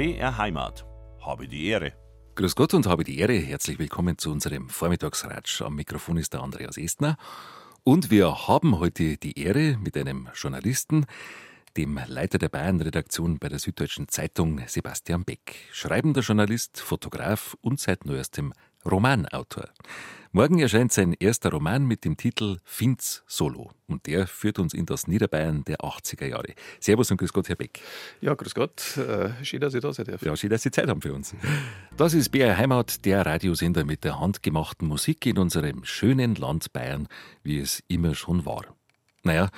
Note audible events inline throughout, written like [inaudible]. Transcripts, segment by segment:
BR Heimat. Habe die Ehre. Grüß Gott und habe die Ehre. Herzlich willkommen zu unserem Vormittagsratsch. Am Mikrofon ist der Andreas Estner. Und wir haben heute die Ehre mit einem Journalisten, dem Leiter der Bayern-Redaktion bei der Süddeutschen Zeitung, Sebastian Beck. Schreibender Journalist, Fotograf und seit neuestem Romanautor. Morgen erscheint sein erster Roman mit dem Titel Finz Solo. Und der führt uns in das Niederbayern der 80er Jahre. Servus und grüß Gott, Herr Beck. Ja, grüß Gott. Äh, schön, dass ich da sein darf. Ja, schön, dass Sie Zeit haben für uns. Das ist BR Heimat, der Radiosender mit der handgemachten Musik in unserem schönen Land Bayern, wie es immer schon war. Naja,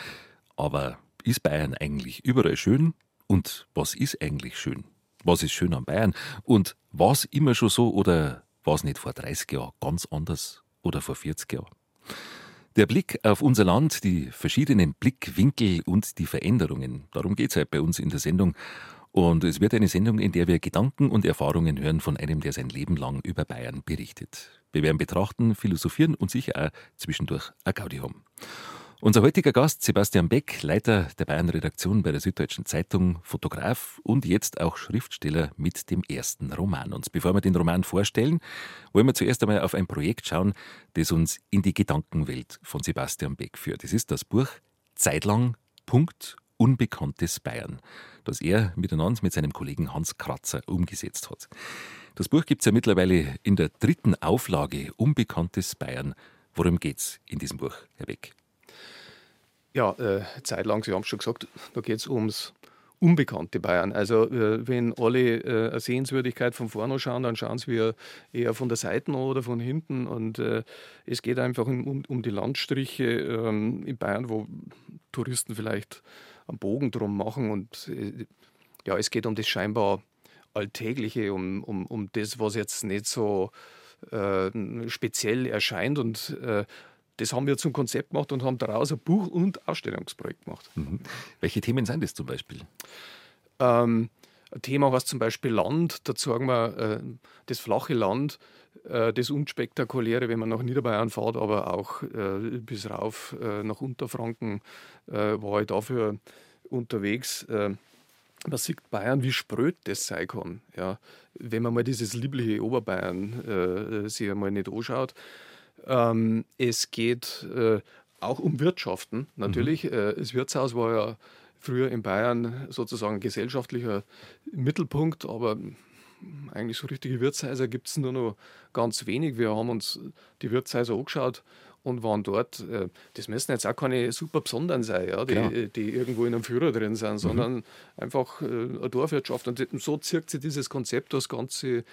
aber ist Bayern eigentlich überall schön? Und was ist eigentlich schön? Was ist schön an Bayern? Und was immer schon so oder war es nicht vor 30 Jahren ganz anders oder vor 40 Jahren? Der Blick auf unser Land, die verschiedenen Blickwinkel und die Veränderungen, darum geht es halt bei uns in der Sendung. Und es wird eine Sendung, in der wir Gedanken und Erfahrungen hören von einem, der sein Leben lang über Bayern berichtet. Wir werden betrachten, philosophieren und sicher auch zwischendurch ein Gaudi haben. Unser heutiger Gast, Sebastian Beck, Leiter der Bayern-Redaktion bei der Süddeutschen Zeitung, Fotograf und jetzt auch Schriftsteller mit dem ersten Roman. Und bevor wir den Roman vorstellen, wollen wir zuerst einmal auf ein Projekt schauen, das uns in die Gedankenwelt von Sebastian Beck führt. Es ist das Buch Zeitlang. Punkt Unbekanntes Bayern, das er miteinander mit seinem Kollegen Hans Kratzer umgesetzt hat. Das Buch gibt es ja mittlerweile in der dritten Auflage Unbekanntes Bayern. Worum geht's in diesem Buch, Herr Beck? Ja, äh, zeitlang, Sie haben schon gesagt, da geht es ums unbekannte Bayern. Also äh, wenn alle äh, eine Sehenswürdigkeit von vorne schauen, dann schauen sie eher von der Seite oder von hinten. Und äh, es geht einfach um, um die Landstriche ähm, in Bayern, wo Touristen vielleicht einen Bogen drum machen. Und äh, ja, es geht um das scheinbar Alltägliche, um, um, um das, was jetzt nicht so äh, speziell erscheint. Und äh, das haben wir zum Konzept gemacht und haben daraus ein Buch- und Ausstellungsprojekt gemacht. Mhm. Welche Themen sind das zum Beispiel? Ähm, ein Thema heißt zum Beispiel Land. Da sagen wir äh, das flache Land, äh, das Unspektakuläre, wenn man nach Niederbayern fährt, aber auch äh, bis rauf äh, nach Unterfranken äh, war ich dafür unterwegs. Äh, man sieht Bayern, wie spröd das sein kann. Ja. Wenn man mal dieses liebliche Oberbayern sich einmal nicht anschaut. Ähm, es geht äh, auch um Wirtschaften natürlich. Mhm. Äh, das Wirtshaus war ja früher in Bayern sozusagen gesellschaftlicher Mittelpunkt, aber eigentlich so richtige Wirtshäuser gibt es nur noch ganz wenig. Wir haben uns die Wirtshäuser angeschaut und waren dort. Äh, das müssen jetzt auch keine super besonderen sein, ja, die, die irgendwo in einem Führer drin sind, sondern mhm. einfach äh, eine Dorfwirtschaft. Und so zirkt sich dieses Konzept das ganze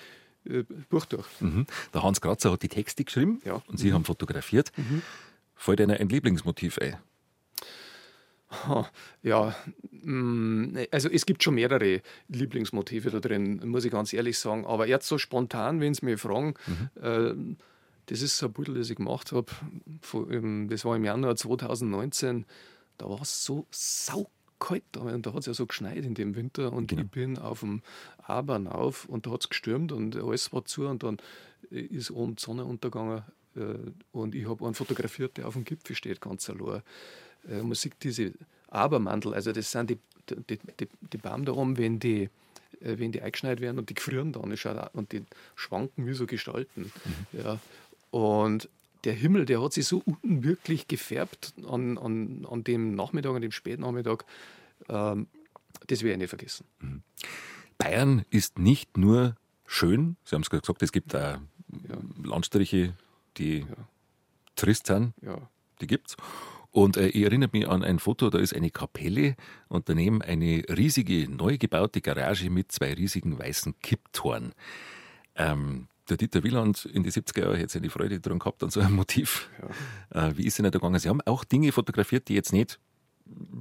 äh, Buch durch. Mhm. Der Hans Kratzer hat die Texte geschrieben ja. und Sie mhm. haben fotografiert. Mhm. Fällt Ihnen ein Lieblingsmotiv ein? Ja, mm, also es gibt schon mehrere Lieblingsmotive da drin, muss ich ganz ehrlich sagen. Aber jetzt so spontan, wenn Sie mich fragen, mhm. äh, das ist so ein Pudel, das ich gemacht habe. Das war im Januar 2019. Da war es so sau kalt da und da hat es ja so geschneit in dem Winter und genau. ich bin auf dem Abern auf und da hat es gestürmt und alles war zu und dann ist oben die Sonne untergegangen äh, und ich habe einen fotografiert, der auf dem Gipfel steht, ganz allein. Äh, man sieht diese Abermantel, also das sind die, die, die, die Baum da oben, wenn die, äh, wenn die eingeschneit werden und die gefrieren dann und die schwanken wie so Gestalten. Mhm. Ja. Und der Himmel, der hat sich so unwirklich gefärbt an, an, an dem Nachmittag, an dem Spätnachmittag. Ähm, das werde ich nicht vergessen. Mhm. Bayern ist nicht nur schön, Sie haben es gerade gesagt, es gibt auch ja. Landstriche, die ja. trist sind. Ja. Die gibt's. Und äh, ich erinnere mich an ein Foto, da ist eine Kapelle und daneben eine riesige, neu gebaute Garage mit zwei riesigen weißen Kipptoren. Ähm, der Dieter Wieland in die 70er Jahre hätte seine Freude daran gehabt an so einem Motiv. Ja. Äh, wie ist es Ihnen da gegangen? Sie haben auch Dinge fotografiert, die jetzt nicht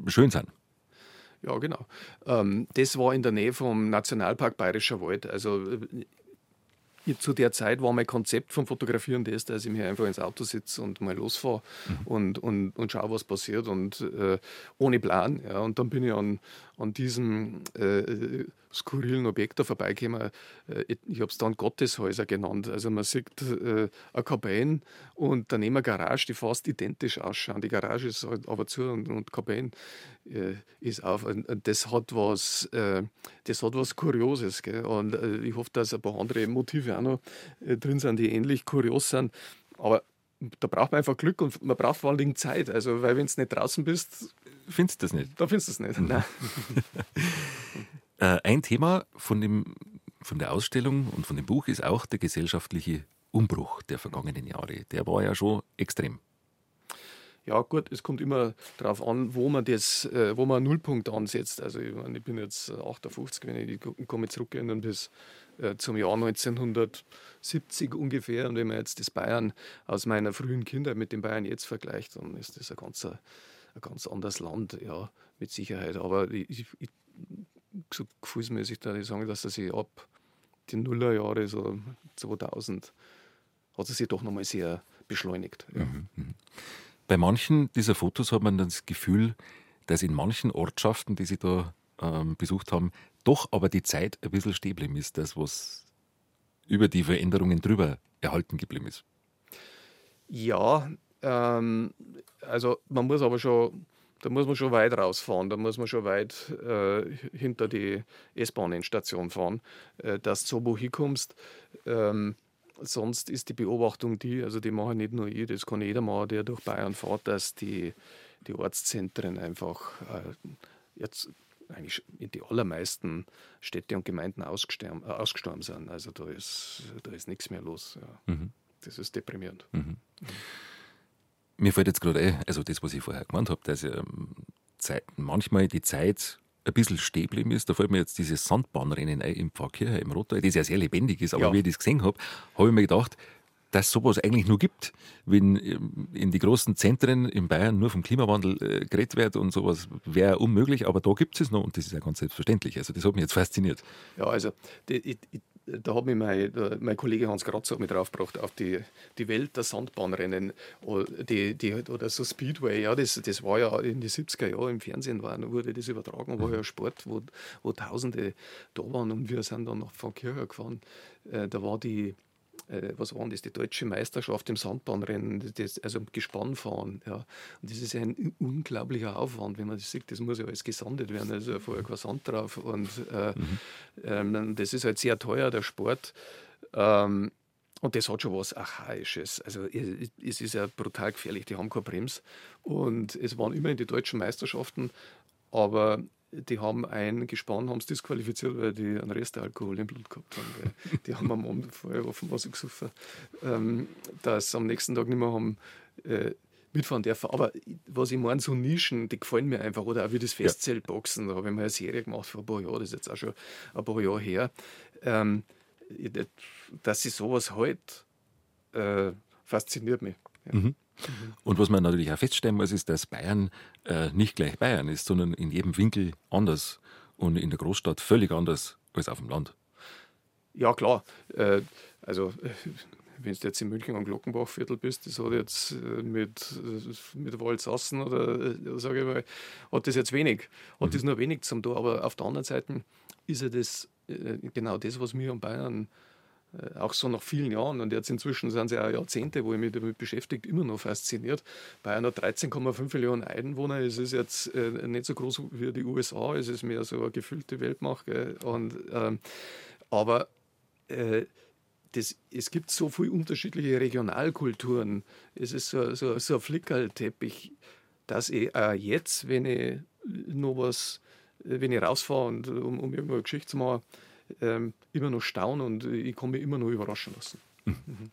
schön sind. Ja, genau. Ähm, das war in der Nähe vom Nationalpark Bayerischer Wald. Also äh, zu der Zeit war mein Konzept vom Fotografieren das, dass ich mir einfach ins Auto sitze und mal losfahre mhm. und, und, und schaue, was passiert und äh, ohne Plan. Ja. Und dann bin ich an, an diesem äh, skurrilen Objekten vorbeikommen. Äh, ich habe es dann Gotteshäuser genannt. Also man sieht äh, eine Kabine und daneben eine Garage, die fast identisch ausschauen. Die Garage ist halt aber zu und, und Kabine äh, ist auf. Und das hat was, äh, das hat was Kurioses. Gell? Und äh, ich hoffe, dass ein paar andere Motive auch noch äh, drin sind, die ähnlich kurios sind. Aber da braucht man einfach Glück und man braucht vor allen Dingen Zeit. Also, weil wenn du nicht draußen bist, findest du das nicht. Da findest du es nicht. [laughs] Mhm. [laughs] äh, ein Thema von, dem, von der Ausstellung und von dem Buch ist auch der gesellschaftliche Umbruch der vergangenen Jahre. Der war ja schon extrem. Ja, gut, es kommt immer darauf an, wo man das, äh, wo man einen Nullpunkt ansetzt. Also ich, meine, ich bin jetzt 58, wenn ich, komme zurückgehen bis äh, zum Jahr 1970 ungefähr. Und wenn man jetzt das Bayern aus meiner frühen Kindheit mit dem Bayern jetzt vergleicht, dann ist das ein ganz, ein ganz anderes Land, ja, mit Sicherheit. Aber ich, ich, so gefühlsmäßig da ich sagen, dass er sich ab den Nullerjahre, so 2000, hat er sich doch nochmal sehr beschleunigt. Ja. Mhm, mhm. Bei manchen dieser Fotos hat man das Gefühl, dass in manchen Ortschaften, die Sie da ähm, besucht haben, doch aber die Zeit ein bisschen stehen ist, das, was über die Veränderungen drüber erhalten geblieben ist. Ja, ähm, also man muss aber schon, da muss man schon weit rausfahren, da muss man schon weit äh, hinter die S-Bahn-Station fahren, äh, dass du so wo hinkommst. Ähm, sonst ist die Beobachtung die, also die mache nicht nur ich, das kann jeder machen, der durch Bayern fährt, dass die, die Ortszentren einfach äh, jetzt eigentlich in die allermeisten Städte und Gemeinden ausgestorben, äh, ausgestorben sind. Also da ist, da ist nichts mehr los. Ja. Mhm. Das ist deprimierend. Mhm. Mir fällt jetzt gerade ein, also das, was ich vorher gemeint habe, dass ähm, Zeit, manchmal die Zeit ein bisschen stehen geblieben ist. Da fällt mir jetzt dieses Sandbahnrennen ein im Pfarrkirche im Rottal, das ja sehr lebendig ist. Aber ja. wie ich das gesehen habe, habe ich mir gedacht, dass sowas eigentlich nur gibt, wenn ähm, in die großen Zentren in Bayern nur vom Klimawandel äh, geredet wird und sowas wäre unmöglich, aber da gibt es noch und das ist ja ganz selbstverständlich. Also das hat mich jetzt fasziniert. Ja, also die, ich, da hat mich mein, mein Kollege Hans Kratzer mit draufgebracht auf die, die Welt der Sandbahnrennen die, die, oder so Speedway. Ja, das, das war ja in den 70er Jahren im Fernsehen, war, wurde das übertragen, war ja Sport, wo, wo Tausende da waren und wir sind dann nach Van Kircher gefahren. Äh, da war die äh, was war das, die deutsche Meisterschaft im Sandbahnrennen, das, also Gespannfahren. Ja. Und das ist ein unglaublicher Aufwand, wenn man das sieht, das muss ja alles gesandet werden, also vorher kein Sand drauf. Und äh, mhm. ähm, das ist halt sehr teuer, der Sport. Ähm, und das hat schon was Archaisches. Also es ist ja brutal gefährlich, die haben keine Brems. Und es waren immerhin die deutschen Meisterschaften, aber die haben ein Gespann haben disqualifiziert, weil die einen Restalkohol im Blut gehabt haben. [laughs] die haben am Abend vorher offenbar so gesoffen, ähm, dass sie am nächsten Tag nicht mehr haben äh, mitfahren dürfen. Aber was ich meine, so Nischen, die gefallen mir einfach. Oder auch wie das Festzeltboxen, da habe ich mal eine Serie gemacht vor ein paar Jahren, das ist jetzt auch schon ein paar Jahre her. Ähm, dass sie sowas halt, äh, fasziniert mich. Ja. Mhm. Und was man natürlich auch feststellen muss, ist, dass Bayern äh, nicht gleich Bayern ist, sondern in jedem Winkel anders und in der Großstadt völlig anders als auf dem Land. Ja, klar. Äh, also, wenn du jetzt in München am Glockenbachviertel bist, das hat jetzt äh, mit, äh, mit Waldsassen oder, äh, sage ich mal, hat das jetzt wenig. Hat mhm. das nur wenig zum tun. Aber auf der anderen Seite ist ja das genau das, was mir an Bayern äh, auch so nach vielen Jahren, und jetzt inzwischen sind es ja Jahrzehnte, wo ich mich damit beschäftigt, immer noch fasziniert. Bei einer 13,5 Millionen Einwohner ist es jetzt äh, nicht so groß wie die USA, es ist mehr so eine gefüllte Weltmacht. Und, ähm, aber äh, das, es gibt so viele unterschiedliche Regionalkulturen. Es ist so, so, so ein Flickerlteppich, dass ich auch jetzt, wenn ich noch was, wenn ich rausfahre und um, um irgendwo eine Geschichte zu machen, ähm, immer noch staunen und ich kann mich immer noch überraschen lassen. Mhm.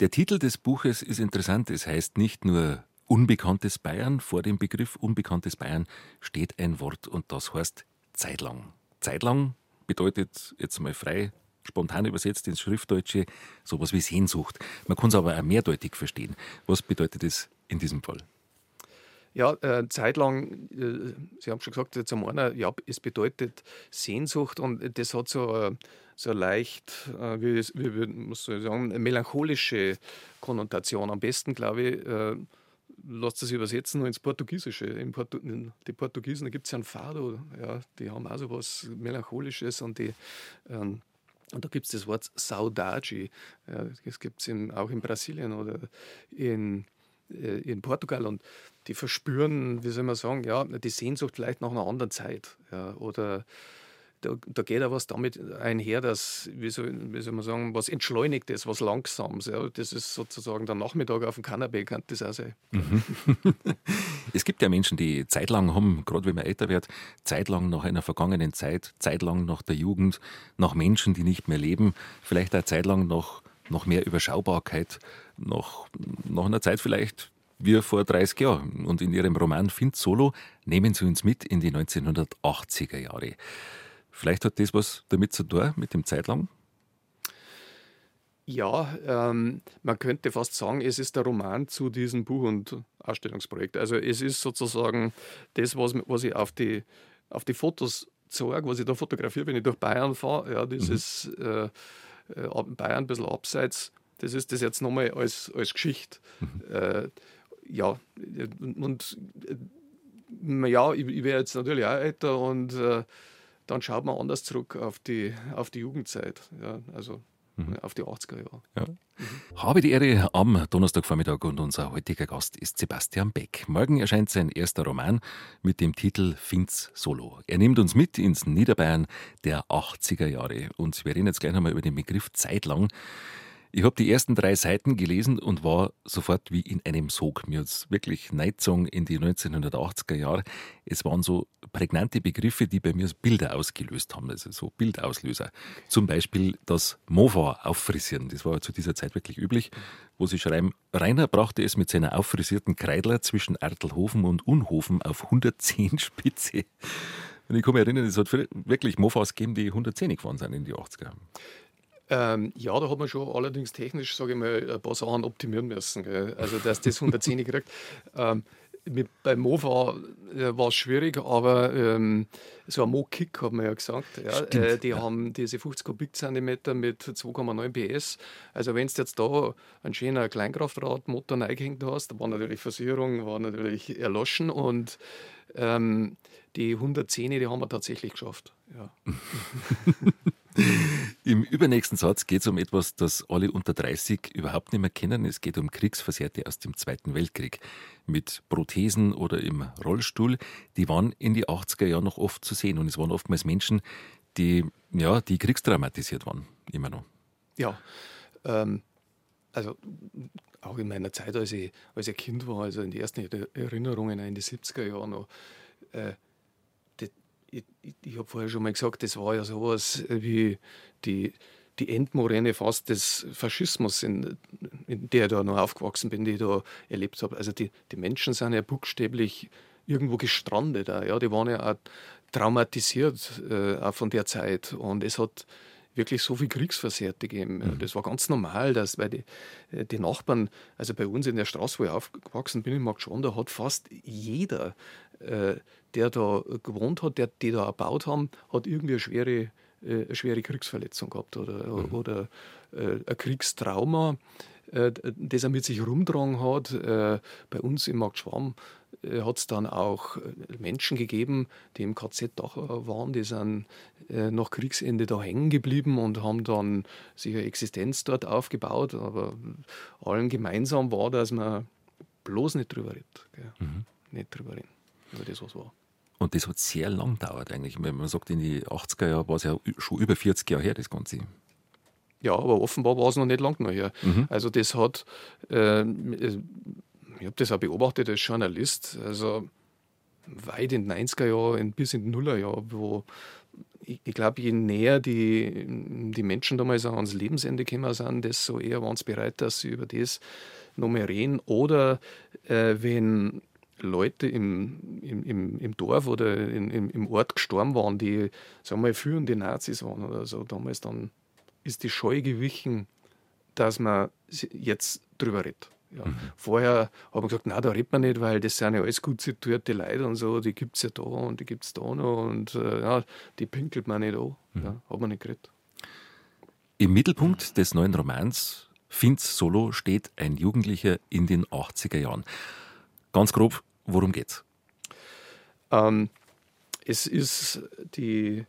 Der Titel des Buches ist interessant. Es heißt nicht nur Unbekanntes Bayern. Vor dem Begriff Unbekanntes Bayern steht ein Wort und das heißt Zeitlang. Zeitlang bedeutet jetzt mal frei spontan übersetzt ins Schriftdeutsche sowas wie Sehnsucht. Man kann es aber auch mehrdeutig verstehen. Was bedeutet es in diesem Fall? Ja, äh, zeitlang, äh, Sie haben schon gesagt, jetzt einmal, ja, es bedeutet Sehnsucht und das hat so, äh, so leicht, äh, wie, wie, muss ich sagen, melancholische Konnotation. Am besten, glaube ich, äh, lasst es übersetzen nur ins Portugiesische. In Portu in die Portugiesen, da gibt es ja ein Fado, ja, die haben auch so was Melancholisches und die. Ähm, und da gibt es das Wort Saudade. Ja, das gibt es auch in Brasilien oder in, äh, in Portugal. Und die verspüren, wie soll man sagen, ja, die Sehnsucht vielleicht nach einer anderen Zeit. Ja, oder da, da geht auch was damit einher, dass, wie soll, wie soll man sagen, was Entschleunigtes, was Langsames. Ja, das ist sozusagen der Nachmittag auf dem Kanapee, kann das auch sein. Mhm. [laughs] es gibt ja Menschen, die zeitlang haben, gerade wenn man älter wird, zeitlang nach einer vergangenen Zeit, zeitlang nach der Jugend, nach Menschen, die nicht mehr leben, vielleicht auch zeitlang nach, nach mehr Überschaubarkeit, nach, nach einer Zeit vielleicht wie vor 30 Jahren. Und in ihrem Roman Find Solo nehmen sie uns mit in die 1980er Jahre. Vielleicht hat das was damit zu tun, mit dem Zeitlang? Ja, ähm, man könnte fast sagen, es ist der Roman zu diesem Buch- und Ausstellungsprojekt. Also es ist sozusagen das, was, was ich auf die, auf die Fotos zeige, was ich da fotografiere, wenn ich durch Bayern fahre. Ja, dieses mhm. äh, äh Bayern ein bisschen abseits, das ist das jetzt nochmal als, als Geschichte. Mhm. Äh, ja, und äh, ja, ich, ich werde jetzt natürlich auch älter und äh, dann schaut man anders zurück auf die, auf die Jugendzeit, ja, also mhm. auf die 80er Jahre. Ja. Mhm. Habe die Ehre am Donnerstagvormittag und unser heutiger Gast ist Sebastian Beck. Morgen erscheint sein erster Roman mit dem Titel Finz Solo. Er nimmt uns mit ins Niederbayern der 80er Jahre und wir reden jetzt gleich nochmal über den Begriff Zeitlang. Ich habe die ersten drei Seiten gelesen und war sofort wie in einem Sog. Mir hat wirklich Neizung in die 1980er Jahre. Es waren so prägnante Begriffe, die bei mir Bilder ausgelöst haben, also so Bildauslöser. Zum Beispiel das Mova auffrisieren. Das war zu dieser Zeit wirklich üblich, wo sie schreiben, Rainer brachte es mit seiner auffrisierten Kreidler zwischen Ertelhofen und Unhofen auf 110 Spitze. Und ich kann mich erinnern, es hat wirklich Mofas gegeben, die 110 gefahren sind in die 80er. Ähm, ja, da hat man schon allerdings technisch, sage ich mal, ein paar Sachen optimieren müssen. Gell? Also, dass das 110 kriegt. Ähm, mit, beim Mova äh, war es schwierig, aber ähm, so ein Mo-Kick hat man ja gesagt. Ja, äh, die ja. haben diese 50 Kubikzentimeter mit 2,9 PS. Also wenn du jetzt da einen schönen Kleinkraftradmotor reingehängt hast, da war natürlich Versicherung, war natürlich erloschen und ähm, die 110, die haben wir tatsächlich geschafft. Ja. [laughs] [laughs] [laughs] Im übernächsten Satz geht es um etwas, das alle unter 30 überhaupt nicht mehr kennen. Es geht um Kriegsversehrte aus dem Zweiten Weltkrieg. Mit Prothesen oder im Rollstuhl. Die waren in die 80er Jahre noch oft zu sehen. Und es waren oftmals Menschen, die, ja, die kriegstraumatisiert waren. Immer noch. Ja. Ähm, also auch in meiner Zeit, als ich, als ich Kind war, also in die ersten Erinnerungen in die 70er Jahre noch, äh, ich, ich, habe vorher schon mal gesagt, das war ja sowas wie die, die Endmoräne fast des Faschismus, in, in der ich da noch aufgewachsen bin, die ich da erlebt habe. Also die, die Menschen sind ja buchstäblich irgendwo gestrandet. Auch, ja, die waren ja auch traumatisiert äh, auch von der Zeit. Und es hat wirklich so viel Kriegsversehrte gegeben. Mhm. Das war ganz normal, dass weil die, äh, die Nachbarn, also bei uns in der Straße, wo ich aufgewachsen bin, in Marktschwan, da hat fast jeder äh, der da gewohnt hat, der, die da erbaut haben, hat irgendwie eine schwere, äh, eine schwere Kriegsverletzung gehabt oder, mhm. oder äh, ein Kriegstrauma, äh, das er mit sich rumgetragen hat. Bei uns im Markt Schwamm hat es dann auch Menschen gegeben, die im KZ Dachau waren, die sind nach Kriegsende da hängen geblieben und haben dann sich eine Existenz dort aufgebaut. Aber allen gemeinsam war, dass man bloß nicht drüber redet. Mhm. Nicht drüber reden, über das, was war. Und das hat sehr lang gedauert eigentlich. Man sagt, in die 80er Jahre war es ja schon über 40 Jahre her, das Ganze. Ja, aber offenbar war es noch nicht lang noch her. Mhm. Also das hat, äh, ich habe das auch beobachtet als Journalist, also weit in den 90er Jahren bis in die Nuller Jahre, wo ich, ich glaube, je näher die, die Menschen damals auch ans Lebensende gekommen sind, desto eher waren sie bereit, dass sie über das noch mehr reden. Oder äh, wenn Leute im, im, im Dorf oder in, im, im Ort gestorben waren, die, sagen wir mal, führende Nazis waren oder so damals, dann ist die Scheu gewichen, dass man jetzt drüber redet. Ja. Mhm. Vorher haben wir gesagt, na, da redet man nicht, weil das sind ja alles gut situierte Leute und so, die gibt es ja da und die gibt es da noch und äh, ja, die pinkelt man nicht an. Mhm. Ja, hat man nicht geredet. Im Mittelpunkt des neuen Romans Finz Solo steht ein Jugendlicher in den 80er Jahren. Ganz grob, worum geht's? Ähm, es ist die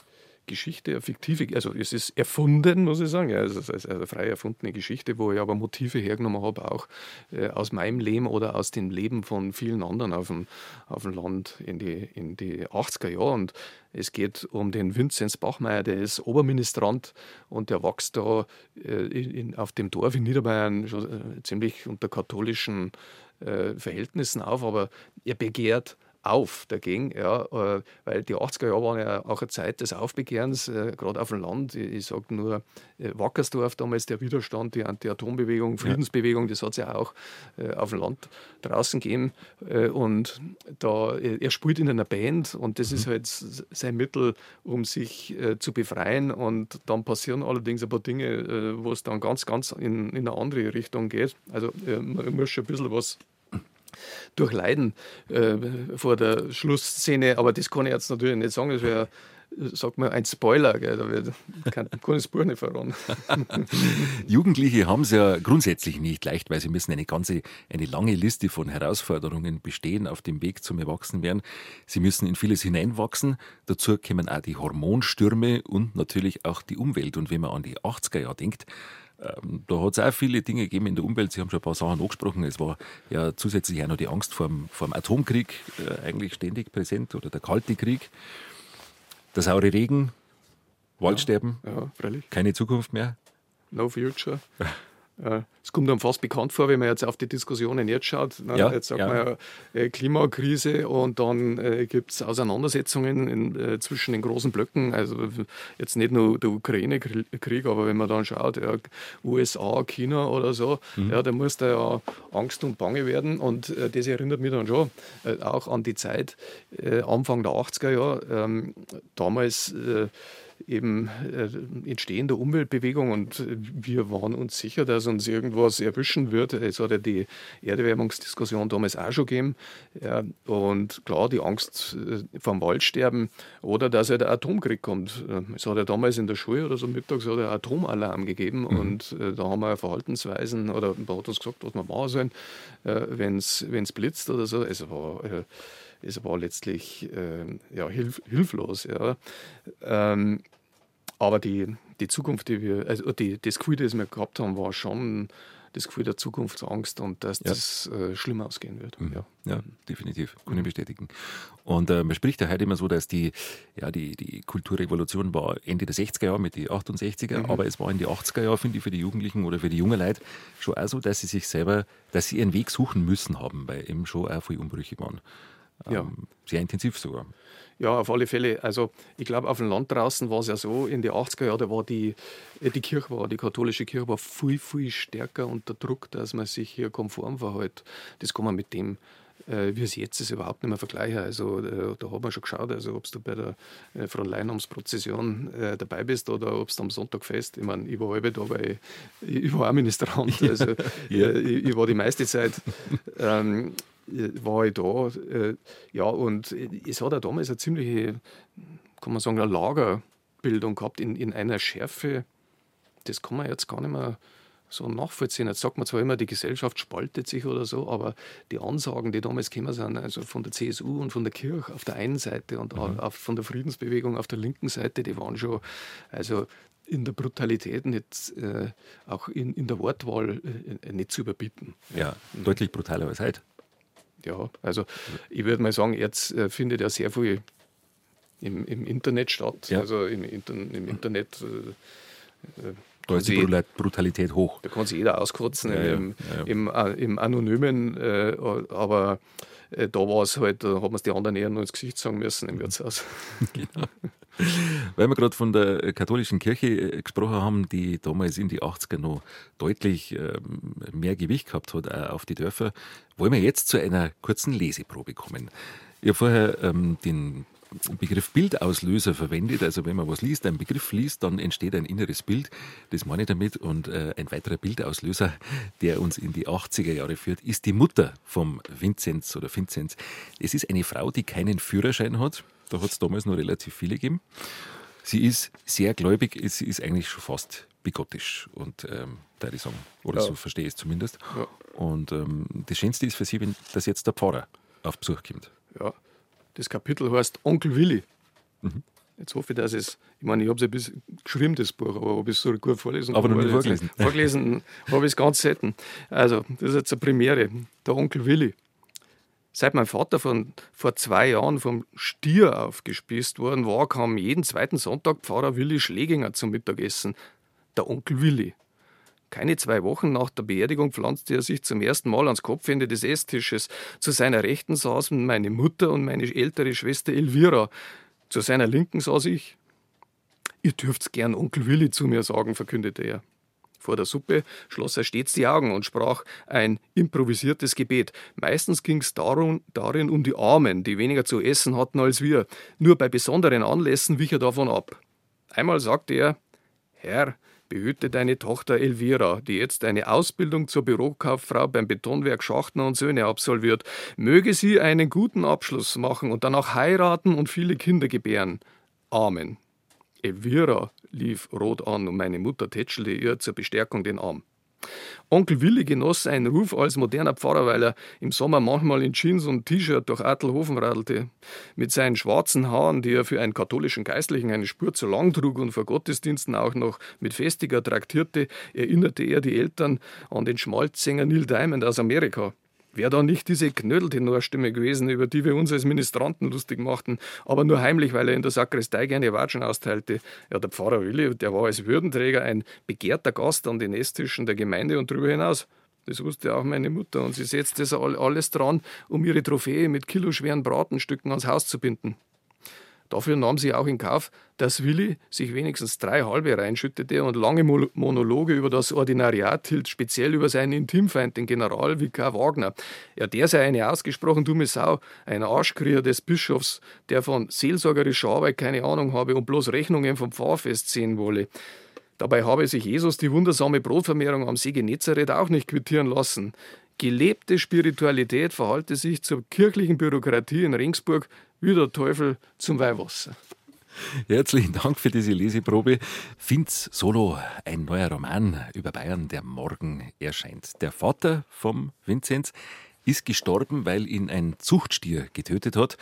Geschichte, eine fiktive, also es ist erfunden, muss ich sagen. Ja, es ist eine frei erfundene Geschichte, wo ich aber Motive hergenommen habe, auch äh, aus meinem Leben oder aus dem Leben von vielen anderen auf dem, auf dem Land in die, in die 80er Jahre. Und es geht um den Vinzenz Bachmeier, der ist Oberministrant und der wächst da äh, in, auf dem Dorf in Niederbayern schon äh, ziemlich unter katholischen äh, Verhältnissen auf, aber er begehrt auf dagegen, ja, äh, weil die 80er Jahre waren ja auch eine Zeit des Aufbegehrens, äh, gerade auf dem Land. Ich, ich sage nur äh, Wackersdorf, damals der Widerstand, die Anti-Atom-Bewegung, Friedensbewegung, das hat es ja auch auf dem Land draußen gegeben. und da, er spielt in einer Band und das mhm. ist halt sein Mittel, um sich zu befreien. Und dann passieren allerdings ein paar Dinge, wo es dann ganz, ganz in, in eine andere Richtung geht. Also man muss schon ein bisschen was durchleiden äh, vor der Schlussszene. Aber das kann ich jetzt natürlich nicht sagen. Das wäre, sag mal, ein Spoiler. Gell? Da wird, kann das Buch nicht verraten. [laughs] Jugendliche haben es ja grundsätzlich nicht leicht, weil sie müssen eine ganze, eine lange Liste von Herausforderungen bestehen auf dem Weg zum Erwachsenwerden. Sie müssen in vieles hineinwachsen. Dazu kommen auch die Hormonstürme und natürlich auch die Umwelt. Und wenn man an die 80er Jahre denkt, ähm, da hat es auch viele Dinge gegeben in der Umwelt. Sie haben schon ein paar Sachen angesprochen. Es war ja zusätzlich auch noch die Angst vor dem, Atomkrieg äh, eigentlich ständig präsent oder der Kalte Krieg. Der saure Regen, Waldsterben, ja, ja, keine Zukunft mehr. No future. [laughs] Es kommt einem fast bekannt vor, wenn man jetzt auf die Diskussionen jetzt schaut. Ne? Ja, jetzt sagt ja. man ja äh, Klimakrise und dann äh, gibt es Auseinandersetzungen in, äh, zwischen den großen Blöcken. Also jetzt nicht nur der Ukraine-Krieg, aber wenn man dann schaut, ja, USA, China oder so, mhm. ja, da muss da ja Angst und Bange werden. Und äh, das erinnert mich dann schon äh, auch an die Zeit Anfang der 80er Jahre. Ähm, damals eben äh, Entstehen der Umweltbewegung und wir waren uns sicher, dass uns irgendwas erwischen wird. Es hat ja die Erderwärmungsdiskussion damals auch schon gegeben. Ja, und klar, die Angst äh, vom Waldsterben oder dass ja der Atomkrieg kommt. Äh, es hat ja damals in der Schule oder so mittags hat er Atomalarm gegeben mhm. und äh, da haben wir Verhaltensweisen oder man hat uns gesagt, was wir machen sollen, äh, wenn es blitzt oder so. Es war äh, es war letztlich äh, ja, hilf, hilflos. Ja. Ähm, aber die, die Zukunft, die wir, also die, das Gefühl, das wir gehabt haben, war schon das Gefühl der Zukunftsangst und dass ja. das äh, schlimm ausgehen wird. Mhm. Ja. ja, definitiv, kann ich bestätigen. Und äh, man spricht ja heute immer so, dass die, ja, die, die Kulturrevolution war Ende der 60er Jahre mit den 68er, mhm. aber es war in die 80er Jahre, finde ich, für die Jugendlichen oder für die jungen Leute schon auch so, dass sie sich selber, dass sie ihren Weg suchen müssen haben, weil eben schon auch viele Umbrüche waren. Ja. Ähm, sehr intensiv sogar. Ja, auf alle Fälle. Also ich glaube, auf dem Land draußen war es ja so, in den 80er Jahren, da war die, äh, die Kirche, war, die katholische Kirche war viel, viel stärker unter Druck, dass man sich hier konform verhält. Das kann man mit dem äh, wie es jetzt ist, überhaupt nicht mehr vergleichen. Also äh, da hat man schon geschaut, also ob du bei der äh, Fronleichnamsprozession äh, dabei bist oder ob du am Sonntag fest. Ich meine, ich war halb da, weil ich, ich war auch Ministrant. [laughs] Also ja. Äh, ich, ich, war die meiste Zeit ähm, war ich da. Äh, ja, und es hat auch damals eine ziemliche, kann man sagen, eine Lagerbildung gehabt in, in einer Schärfe. Das kann man jetzt gar nicht mehr so nachvollziehen. Jetzt sagt man zwar immer, die Gesellschaft spaltet sich oder so, aber die Ansagen, die damals gekommen sind, also von der CSU und von der Kirche auf der einen Seite und mhm. auch von der Friedensbewegung auf der linken Seite, die waren schon, also in der Brutalität nicht, äh, auch in, in der Wortwahl äh, nicht zu überbieten. Ja, deutlich brutaler als heute ja, also ich würde mal sagen, jetzt äh, findet ja sehr viel im, im Internet statt. Ja. Also im, Inter im Internet. Äh, äh da ist die Brutalität hoch. Da kann sich jeder auskotzen ja, im, ja, Im, äh, im, Anonymen, äh, aber äh, da war es halt, da hat man es die anderen eher nur ins Gesicht sagen müssen im Wirtshaus. [laughs] genau. Weil wir gerade von der katholischen Kirche äh, gesprochen haben, die damals in die 80er noch deutlich ähm, mehr Gewicht gehabt hat auch auf die Dörfer, wollen wir jetzt zu einer kurzen Leseprobe kommen. Ich habe vorher ähm, den Begriff Bildauslöser verwendet. Also wenn man was liest, einen Begriff liest, dann entsteht ein inneres Bild. Das meine ich damit. Und äh, ein weiterer Bildauslöser, der uns in die 80er Jahre führt, ist die Mutter vom Vinzenz oder Vinzenz. Es ist eine Frau, die keinen Führerschein hat. Da hat es damals noch relativ viele gegeben. Sie ist sehr gläubig, sie ist eigentlich schon fast bigottisch und ähm, da ich sagen, oder ja. so verstehe ich es zumindest. Ja. Und ähm, das Schönste ist für sie, wenn das jetzt der Pfarrer auf Besuch kommt. Ja, das Kapitel heißt Onkel Willi. Mhm. Jetzt hoffe ich, dass es, ich meine, ich habe es ein bisschen geschrieben, das Buch, aber ob ich es so gut vorlesen kann. Aber noch nicht vorgelesen. Vorgelesen habe ich es ganz selten. Also, das ist jetzt eine Premiere. Der Onkel Willi. Seit mein Vater von, vor zwei Jahren vom Stier aufgespießt worden war, kam jeden zweiten Sonntag Pfarrer Willi Schleginger zum Mittagessen. Der Onkel Willi. Keine zwei Wochen nach der Beerdigung pflanzte er sich zum ersten Mal ans Kopfende des Esstisches. Zu seiner Rechten saßen meine Mutter und meine ältere Schwester Elvira. Zu seiner Linken saß ich. Ihr dürft's gern Onkel Willi zu mir sagen, verkündete er. Vor der Suppe schloss er stets die Augen und sprach ein improvisiertes Gebet. Meistens ging's darum, darin um die Armen, die weniger zu essen hatten als wir. Nur bei besonderen Anlässen wich er davon ab. Einmal sagte er: Herr, behüte deine Tochter Elvira, die jetzt eine Ausbildung zur Bürokauffrau beim Betonwerk Schachtner und Söhne absolviert. Möge sie einen guten Abschluss machen und danach heiraten und viele Kinder gebären. Amen. Elvira lief rot an und meine Mutter tätschelte ihr zur Bestärkung den Arm. Onkel Willi genoss einen Ruf als moderner Pfarrer, weil er im Sommer manchmal in Jeans und T-Shirt durch Adelhofen radelte. Mit seinen schwarzen Haaren, die er für einen katholischen Geistlichen eine Spur zu lang trug und vor Gottesdiensten auch noch mit Festiger traktierte, erinnerte er die Eltern an den Schmalzsänger Neil Diamond aus Amerika. Wäre da nicht diese Knödeltenorstimme gewesen, über die wir uns als Ministranten lustig machten, aber nur heimlich, weil er in der Sakristei gerne Watschen austeilte. Ja, der Pfarrer Willi, der war als Würdenträger ein begehrter Gast an den Esstischen der Gemeinde und darüber hinaus. Das wusste auch meine Mutter und sie setzte alles dran, um ihre Trophäe mit kiloschweren Bratenstücken ans Haus zu binden. Dafür nahm sie auch in Kauf, dass Willi sich wenigstens drei halbe reinschüttete und lange Monologe über das Ordinariat hielt, speziell über seinen Intimfeind, den General Vikar Wagner. Ja, der sei eine ausgesprochen dumme Sau, ein Arschkrier des Bischofs, der von seelsorgerischer Arbeit keine Ahnung habe und bloß Rechnungen vom Pfarrfest sehen wolle. Dabei habe sich Jesus die wundersame Brotvermehrung am See Genezareth auch nicht quittieren lassen. Gelebte Spiritualität verhalte sich zur kirchlichen Bürokratie in Ringsburg wie der Teufel zum Weihwasser. Herzlichen Dank für diese Leseprobe. Finz Solo, ein neuer Roman über Bayern, der morgen erscheint. Der Vater vom Vinzenz ist gestorben, weil ihn ein Zuchtstier getötet hat.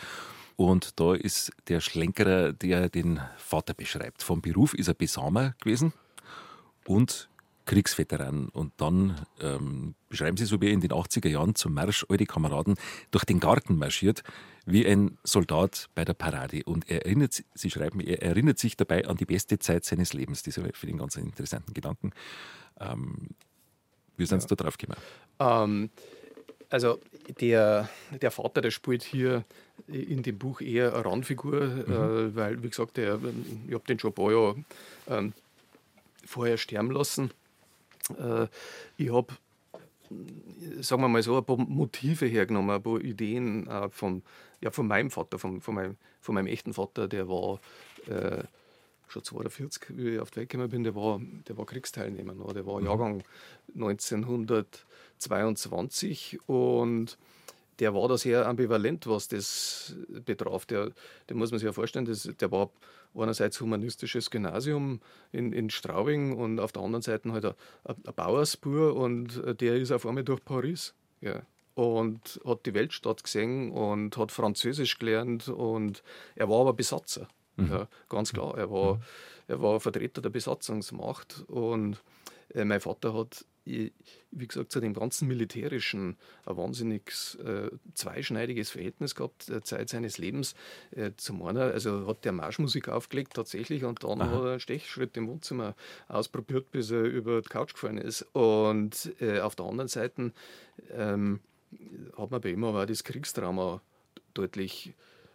Und da ist der Schlenkerer, der den Vater beschreibt. Vom Beruf ist er Besamer gewesen und Kriegsveteran. Und dann ähm, beschreiben Sie so, wie er in den 80er Jahren zum Marsch alte Kameraden durch den Garten marschiert, wie ein Soldat bei der Parade. Und er erinnert, Sie schreiben, er erinnert sich dabei an die beste Zeit seines Lebens. Das ist für den ganz interessanten Gedanken. Ähm, wie sind Sie ja. da drauf gekommen? Ähm, also der, der Vater, der spielt hier in dem Buch eher eine Randfigur, mhm. äh, weil, wie gesagt, der, ich habe den schon ein paar Jahre ähm, vorher sterben lassen. Äh, ich habe, sagen wir mal so, ein paar Motive hergenommen, ein paar Ideen äh, von, ja, von meinem Vater, von, von, meinem, von meinem echten Vater, der war äh, schon 42, wie ich auf die Welt gekommen bin, der war, der war Kriegsteilnehmer, noch. der war mhm. Jahrgang 1922 und der war da sehr ambivalent, was das betraf. Der, der muss man sich ja vorstellen, das, der war einerseits humanistisches Gymnasium in, in Straubing und auf der anderen Seite halt ein, ein Bauersbur und der ist auf einmal durch Paris. Ja. Und hat die Weltstadt gesehen und hat Französisch gelernt und er war aber Besatzer. Mhm. Ja, ganz klar. Er war, mhm. er war Vertreter der Besatzungsmacht und äh, mein Vater hat wie gesagt, zu dem ganzen Militärischen ein wahnsinnig äh, zweischneidiges Verhältnis gehabt, der Zeit seines Lebens. Äh, zum einen, also hat der Marschmusik aufgelegt tatsächlich und dann Aha. hat er einen Stechschritt im Wohnzimmer ausprobiert, bis er über die Couch gefallen ist. Und äh, auf der anderen Seite ähm, hat man bei ihm aber auch das Kriegstrauma deutlich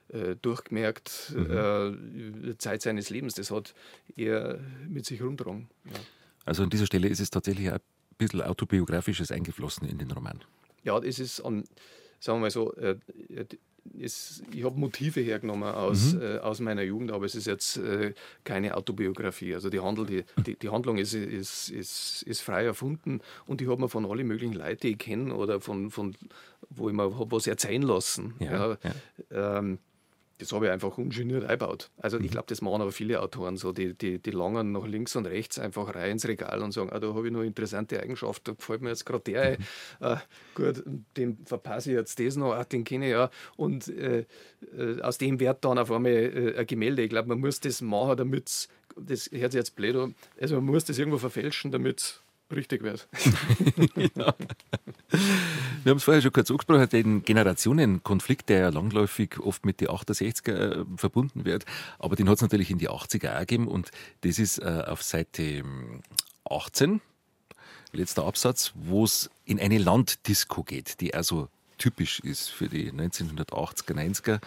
äh, durchgemerkt, mhm. äh, Zeit seines Lebens. Das hat er mit sich rumgetragen. Ja. Also an dieser Stelle ist es tatsächlich ein bisschen autobiografisches eingeflossen in den Roman. Ja, es ist, an, sagen wir mal so, äh, es, ich habe Motive hergenommen aus, mhm. äh, aus meiner Jugend, aber es ist jetzt äh, keine Autobiografie. Also die, Handel, die, die, die Handlung ist, ist, ist, ist, frei erfunden und ich habe mir von allen möglichen Leuten, die ich kenne oder von, von wo ich mir habe was erzählen lassen. Ja, ja. Ähm, das habe ich einfach ungeniert eingebaut. Also ich mhm. glaube, das machen aber viele Autoren so, die, die, die langen nach links und rechts einfach rein ins Regal und sagen, ah, da habe ich noch interessante Eigenschaften, da gefällt mir jetzt gerade der ein. Mhm. Äh, [laughs] gut, den verpasse ich jetzt das noch, ach, den kenne ich ja. Und äh, äh, aus dem wird dann auf einmal äh, ein Gemälde. Ich glaube, man muss das machen, damit es, das hört sich jetzt blöd an, also man muss das irgendwo verfälschen, damit es richtig wird. [laughs] ja. Wir haben es vorher schon kurz angesprochen, den Generationenkonflikt, der ja langläufig oft mit den 68er äh, verbunden wird. Aber den hat es natürlich in die 80er auch gegeben und das ist äh, auf Seite 18, ähm, letzter Absatz, wo es in eine Landdisco geht, die also typisch ist für die 1980er, 90er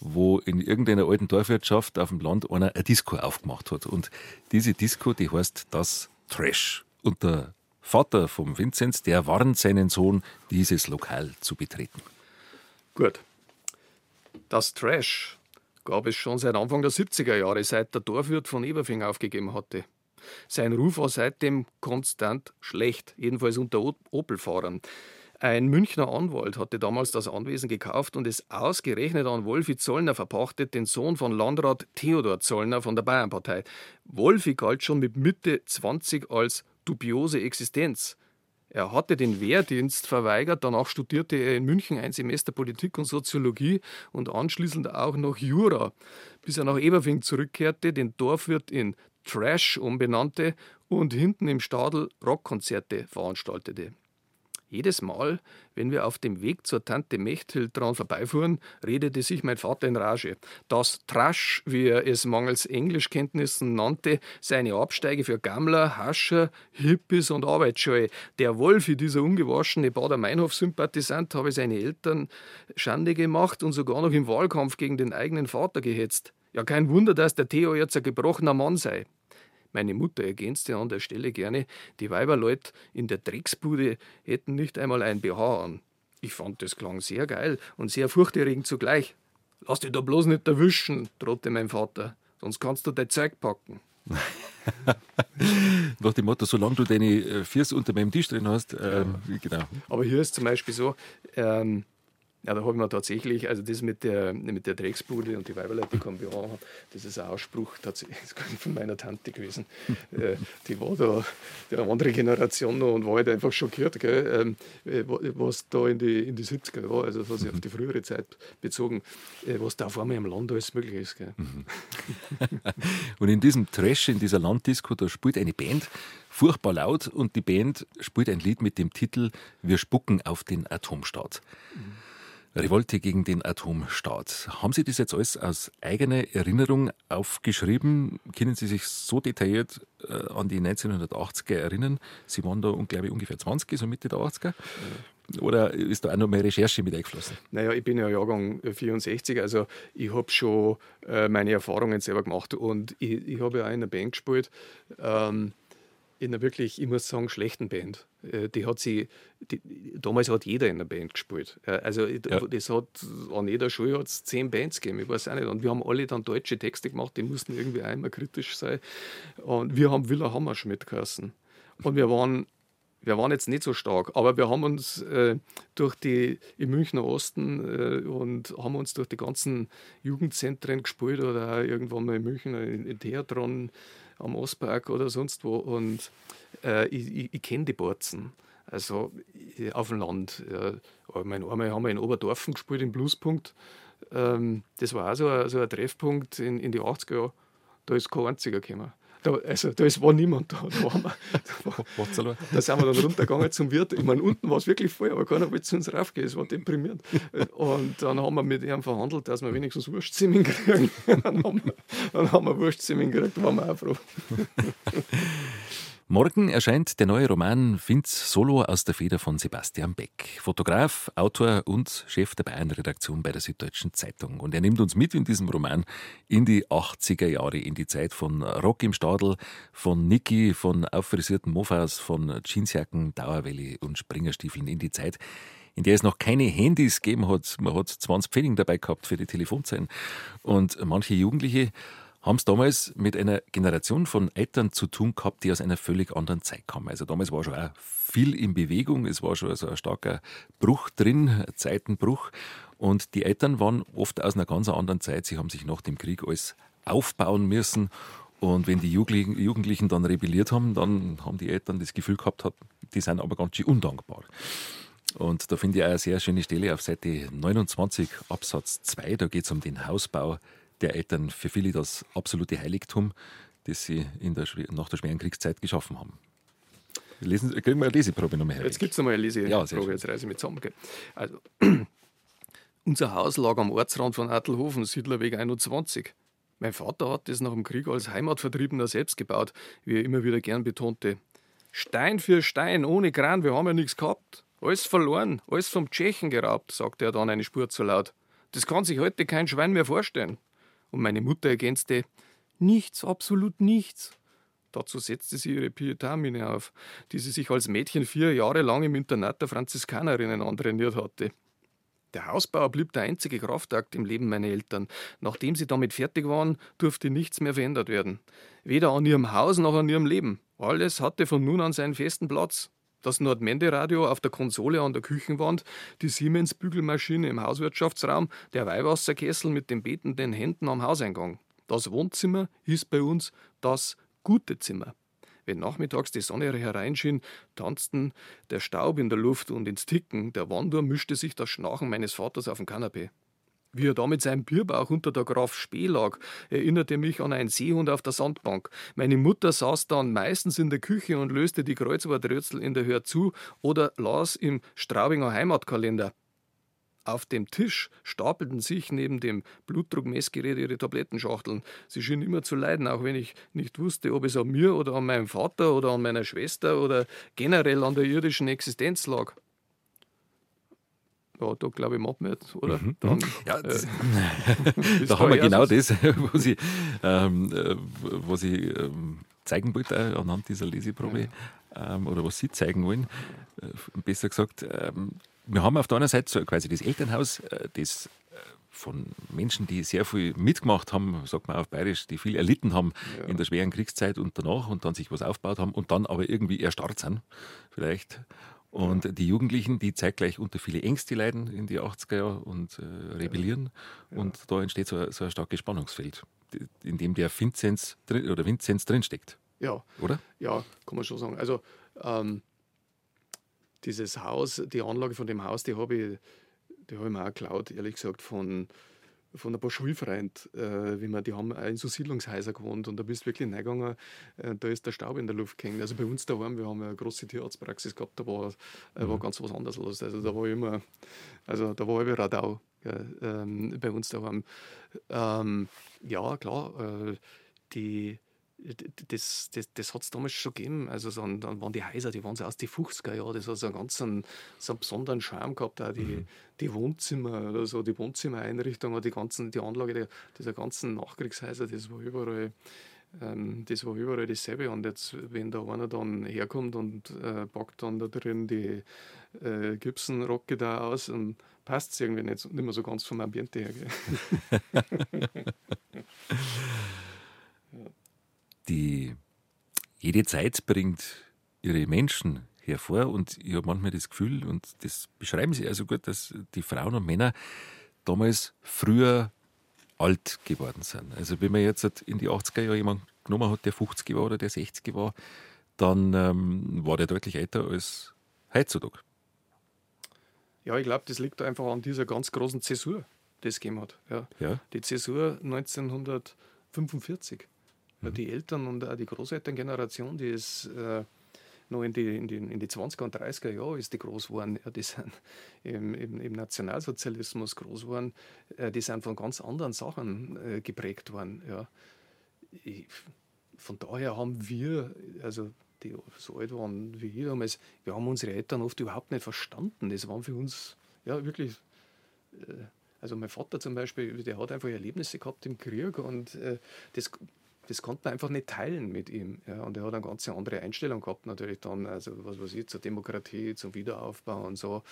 wo in irgendeiner alten Dorfwirtschaft auf dem Land einer eine Disco aufgemacht hat. Und diese Disco, die heißt das Trash. Und der Vater vom Vinzenz, der warnt seinen Sohn, dieses Lokal zu betreten. Gut. Das Trash gab es schon seit Anfang der 70er Jahre, seit der Dorfwirt von Eberfing aufgegeben hatte. Sein Ruf war seitdem konstant schlecht, jedenfalls unter Opel-Fahrern. Ein Münchner Anwalt hatte damals das Anwesen gekauft und es ausgerechnet an Wolfi Zollner verpachtet, den Sohn von Landrat Theodor Zollner von der Bayernpartei. Wolfi galt schon mit Mitte 20 als dubiose Existenz. Er hatte den Wehrdienst verweigert, danach studierte er in München ein Semester Politik und Soziologie und anschließend auch noch Jura, bis er nach Eberfing zurückkehrte, den Dorfwirt in Trash umbenannte und hinten im Stadel Rockkonzerte veranstaltete. Jedes Mal, wenn wir auf dem Weg zur Tante Mechthild dran vorbeifuhren, redete sich mein Vater in Rage. Das Trash, wie er es mangels Englischkenntnissen nannte, seine Absteige für Gammler, Hascher, Hippies und Arbeitsscheue. Der Wolfi, dieser ungewaschene Bader-Meinhof-Sympathisant, habe seine Eltern Schande gemacht und sogar noch im Wahlkampf gegen den eigenen Vater gehetzt. Ja, kein Wunder, dass der Theo jetzt ein gebrochener Mann sei. Meine Mutter ergänzte an der Stelle gerne, die Weiberleut in der Drecksbude hätten nicht einmal ein BH an. Ich fand das klang sehr geil und sehr furchterregend zugleich. Lass dich da bloß nicht erwischen, drohte mein Vater, sonst kannst du dein Zeug packen. [laughs] Nach dem Motto, solange du deine äh, Füße unter meinem Tisch drin hast, ähm, ja. genau. Aber hier ist zum Beispiel so, ähm, ja, da habe ich mir tatsächlich, also das mit der, mit der Drecksbude und die Weiberleute, die haben, das ist ein Ausspruch tatsächlich [laughs] von meiner Tante gewesen. [laughs] äh, die war da der andere Generation noch und war halt einfach schockiert, gell, äh, was da in die, in die 70er war, also was sich auf die frühere Zeit bezogen, äh, was da auf einmal im Land alles möglich ist. Gell. Mhm. [laughs] und in diesem Trash, in dieser Landdisco, da spielt eine Band furchtbar laut und die Band spielt ein Lied mit dem Titel Wir spucken auf den Atomstaat. Mhm. Revolte gegen den Atomstaat. Haben Sie das jetzt alles aus eigener Erinnerung aufgeschrieben? Können Sie sich so detailliert äh, an die 1980er erinnern? Sie waren da, glaube ich, ungefähr 20, so Mitte der 80er. Oder ist da auch noch mehr Recherche mit eingeflossen? Naja, ich bin ja Jahrgang 64, also ich habe schon äh, meine Erfahrungen selber gemacht und ich, ich habe ja auch in der Band gespielt. Ähm, in einer wirklich, ich muss sagen, schlechten Band. Äh, die hat sie, die, damals hat jeder in der Band gespielt. Äh, also ja. das hat, an jeder Schule hat es zehn Bands gegeben, ich weiß auch nicht. Und wir haben alle dann deutsche Texte gemacht, die mussten irgendwie einmal kritisch sein. Und wir haben Willer Hammerschmidt geheißen. Und wir waren, wir waren jetzt nicht so stark, aber wir haben uns äh, durch die, im Münchner Osten äh, und haben uns durch die ganzen Jugendzentren gespielt oder irgendwann mal in München in, in Theatron am Ostpark oder sonst wo. Und äh, ich, ich, kenne die Borzen. Also auf dem Land. Ja. Mein, einmal haben wir in Oberdorfen gespielt, im Pluspunkt. Ähm, das war auch so ein, so ein Treffpunkt in, in die 80er Jahre. Da ist kein einziger gekommen. Da, also, da ist, war niemand da. Da, waren wir, da, da sind wir dann runtergegangen zum Wirt. Ich meine, unten war es wirklich voll, aber keiner wollte zu uns raufgehen. Es war deprimierend. Und dann haben wir mit ihm verhandelt, dass wir wenigstens Wurstzimmer kriegen. [laughs] dann haben wir, dann haben wir Wurstzimmer gekriegt, waren wir auch froh. [laughs] Morgen erscheint der neue Roman Vince Solo aus der Feder von Sebastian Beck. Fotograf, Autor und Chef der Bayern-Redaktion bei der Süddeutschen Zeitung. Und er nimmt uns mit in diesem Roman in die 80er Jahre, in die Zeit von Rock im Stadel, von Niki, von auffrisierten Mofas, von Jeansjacken, Dauerwelle und Springerstiefeln, in die Zeit, in der es noch keine Handys gegeben hat. Man hat 20 Pfennig dabei gehabt für die Telefonzellen. Und manche Jugendliche haben es damals mit einer Generation von Eltern zu tun gehabt, die aus einer völlig anderen Zeit kamen. Also damals war schon auch viel in Bewegung, es war schon so ein starker Bruch drin, Zeitenbruch. Und die Eltern waren oft aus einer ganz anderen Zeit. Sie haben sich nach dem Krieg alles aufbauen müssen. Und wenn die Jugendlichen dann rebelliert haben, dann haben die Eltern das Gefühl gehabt, die sind aber ganz schön undankbar. Und da finde ich auch eine sehr schöne Stelle auf Seite 29 Absatz 2. Da geht es um den Hausbau der Eltern. Für viele das absolute Heiligtum, das sie in der, nach der schweren Kriegszeit geschaffen haben. Lesen, kriegen wir eine Leseprobe nochmal her. Jetzt gibt es nochmal eine Leseprobe, ja, jetzt reise ich mit zusammen. Also, [clears throat] unser Haus lag am Ortsrand von Attelhofen, Siedlerweg 21. Mein Vater hat das nach dem Krieg als Heimatvertriebener selbst gebaut, wie er immer wieder gern betonte. Stein für Stein, ohne Kran, wir haben ja nichts gehabt. Alles verloren, alles vom Tschechen geraubt, sagte er dann eine Spur zu laut. Das kann sich heute kein Schwein mehr vorstellen. Und meine Mutter ergänzte: Nichts, absolut nichts. Dazu setzte sie ihre Pietamine auf, die sie sich als Mädchen vier Jahre lang im Internat der Franziskanerinnen antrainiert hatte. Der Hausbau blieb der einzige Kraftakt im Leben meiner Eltern. Nachdem sie damit fertig waren, durfte nichts mehr verändert werden. Weder an ihrem Haus noch an ihrem Leben. Alles hatte von nun an seinen festen Platz. Das Nordmende-Radio auf der Konsole an der Küchenwand, die Siemens-Bügelmaschine im Hauswirtschaftsraum, der Weihwasserkessel mit den betenden Händen am Hauseingang. Das Wohnzimmer hieß bei uns das gute Zimmer. Wenn nachmittags die Sonne hereinschien, tanzten der Staub in der Luft und ins Ticken der Wanduhr mischte sich das Schnarchen meines Vaters auf dem Kanapee. Wie er da mit seinem Bierbauch unter der Graf Spee lag, erinnerte mich an einen Seehund auf der Sandbank. Meine Mutter saß dann meistens in der Küche und löste die Kreuzworträtsel in der Hör zu oder las im Straubinger Heimatkalender. Auf dem Tisch stapelten sich neben dem Blutdruckmessgerät ihre Tablettenschachteln. Sie schien immer zu leiden, auch wenn ich nicht wusste, ob es an mir oder an meinem Vater oder an meiner Schwester oder generell an der irdischen Existenz lag ja, da glaube ich, machen wir jetzt, oder? Mhm. Dann, ja, das, äh, [laughs] da haben wir genau das, [laughs] wo Sie, ähm, äh, wo Sie ähm, zeigen wollte äh, anhand dieser Leseprobe, ja. ähm, oder was Sie zeigen wollen. Äh, besser gesagt, ähm, wir haben auf der anderen Seite so quasi das Elternhaus, äh, das äh, von Menschen, die sehr viel mitgemacht haben, sagt man auf Bayerisch, die viel erlitten haben ja. in der schweren Kriegszeit und danach und dann sich was aufgebaut haben und dann aber irgendwie erstarrt sind, vielleicht. Und die Jugendlichen, die zeitgleich unter viele Ängste leiden in die 80er Jahre und äh, rebellieren. Ja. Und da entsteht so, so, ein starkes Spannungsfeld, in dem der Vinzenz drin, oder Vinzenz drinsteckt. Ja. Oder? Ja, kann man schon sagen. Also ähm, dieses Haus, die Anlage von dem Haus, die habe ich, die habe ich mir auch geklaut, ehrlich gesagt, von von ein paar Schulfreunden, äh, wie man, die haben in so Siedlungshäusern gewohnt und da bist du wirklich reingegangen, äh, da ist der Staub in der Luft gehängt. Also bei uns daheim, wir haben eine große Tierarztpraxis gehabt, da war, äh, war mhm. ganz was anderes los. Also da war immer, also da war immer Radau ähm, bei uns daheim. Ähm, ja, klar, äh, die das, das, das hat es damals schon gegeben. Also so, dann waren die Häuser, die waren so aus den 50er Jahren, das hat so einen ganz einen, so einen besonderen Charme gehabt, auch die, mhm. die Wohnzimmer oder so, die Wohnzimmereinrichtung, die ganzen, die Anlage der, dieser ganzen Nachkriegshäuser, das war überall ähm, das war überall dasselbe. Und jetzt, wenn da einer dann herkommt und äh, packt dann da drin die äh, Gibson-Rocke da aus, und passt es irgendwie nicht, nicht mehr so ganz vom Ambiente her. [laughs] [laughs] [laughs] die, jede Zeit bringt ihre Menschen hervor und ich habe manchmal das Gefühl, und das beschreiben sie also gut, dass die Frauen und Männer damals früher alt geworden sind. Also wenn man jetzt in die 80er Jahre jemanden genommen hat, der 50 war oder der 60 war, dann ähm, war der deutlich älter als heutzutage. Ja, ich glaube, das liegt einfach an dieser ganz großen Zäsur, die es gegeben hat. Ja. ja. Die Zäsur 1945. Mhm. Die Eltern und auch die Großelterngeneration, die ist äh, noch in die, in, die, in die 20er und 30er Jahre ist die groß geworden, ja, die sind [laughs] im, im, im Nationalsozialismus groß geworden, äh, die sind von ganz anderen Sachen äh, geprägt worden. Ja. Ich, von daher haben wir, also die so alt waren wie ich damals, wir haben unsere Eltern oft überhaupt nicht verstanden. Das waren für uns ja wirklich äh, also mein Vater zum Beispiel, der hat einfach Erlebnisse gehabt im Krieg und äh, das das konnte man einfach nicht teilen mit ihm. Ja. Und er hat eine ganz andere Einstellung gehabt, natürlich dann, also was weiß ich, zur Demokratie, zum Wiederaufbau und so.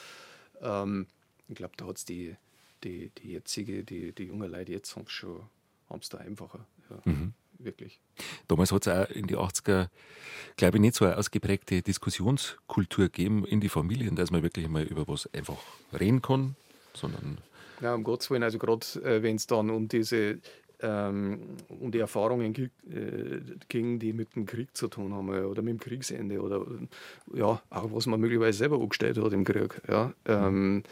Ähm, ich glaube, da hat es die, die, die jetzige, die, die jungen Leute jetzt haben schon, haben es da einfacher. Ja, mhm. Wirklich. Damals hat es auch in die 80er, glaube ich, nicht so eine ausgeprägte Diskussionskultur gegeben in die Familien, dass man wirklich mal über was einfach reden kann, sondern. Ja, um Gottes Willen, also gerade äh, wenn es dann um diese ähm, um die Erfahrungen äh, ging, die mit dem Krieg zu tun haben oder mit dem Kriegsende oder ja, auch was man möglicherweise selber angestellt hat im Krieg. Ja, ähm,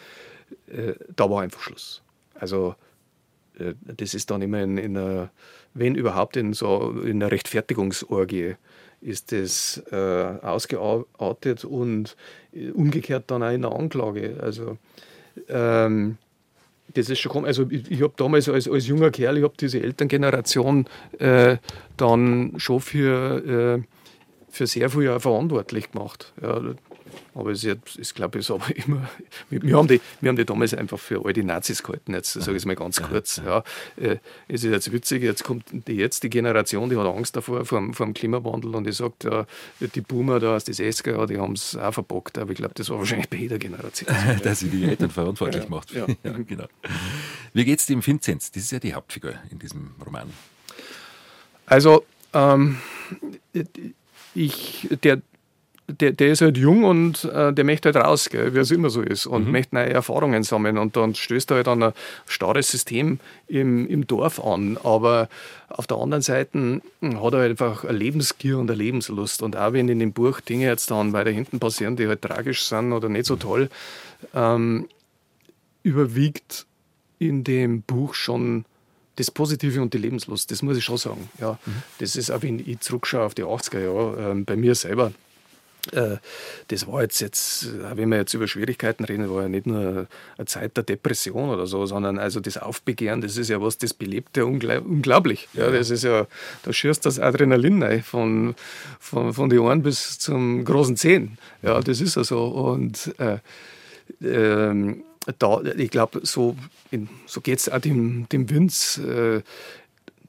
äh, da war einfach Schluss. Also äh, das ist dann immer in, in einer, wenn überhaupt in so in einer Rechtfertigungsorgie ist das äh, ausgeartet und äh, umgekehrt dann auch in der Anklage. Also ähm, das ist schon Also ich, ich habe damals als, als junger Kerl, ich habe diese Elterngeneration äh, dann schon für, äh, für sehr viel verantwortlich gemacht. Ja, aber es ist, ist glaube ich, aber [laughs] immer. Wir haben, die, wir haben die damals einfach für all die Nazis gehalten, jetzt sage ich es mal ganz kurz. Ja, äh, es ist jetzt witzig, jetzt kommt die, jetzt die Generation, die hat Angst davor, vor, vor dem Klimawandel und die sagt, ja, die Boomer da aus den 60er, die haben es auch verbockt. Aber ich glaube, das war wahrscheinlich bei jeder Generation. [laughs] Dass sie die Eltern verantwortlich macht. Ja, [laughs] ja. genau. Wie geht es dem Vinzenz? Das ist ja die Hauptfigur in diesem Roman. Also, ähm, ich, der, der, der ist halt jung und äh, der möchte halt raus, gell, wie es immer so ist, und mhm. möchte neue Erfahrungen sammeln. Und dann stößt er halt an ein starres System im, im Dorf an. Aber auf der anderen Seite hm, hat er halt einfach eine Lebensgier und eine Lebenslust. Und auch wenn in dem Buch Dinge jetzt dann weiter hinten passieren, die halt tragisch sind oder nicht so toll, ähm, überwiegt in dem Buch schon das Positive und die Lebenslust, das muss ich schon sagen. Ja, mhm. Das ist auch, wenn ich zurückschaue auf die 80er Jahre, äh, bei mir selber das war jetzt, jetzt, äh, wenn wir jetzt über Schwierigkeiten reden, war ja nicht nur eine Zeit der Depression oder so, sondern also das Aufbegehren, das ist ja was, das belebt ja unglaublich. Ja, das ist ja, da schürst das Adrenalin rein, von, von, von den Ohren bis zum großen Zehen. Ja, das ist ja so. Und äh, äh, da, ich glaube, so, so geht es auch dem, dem Winz, äh,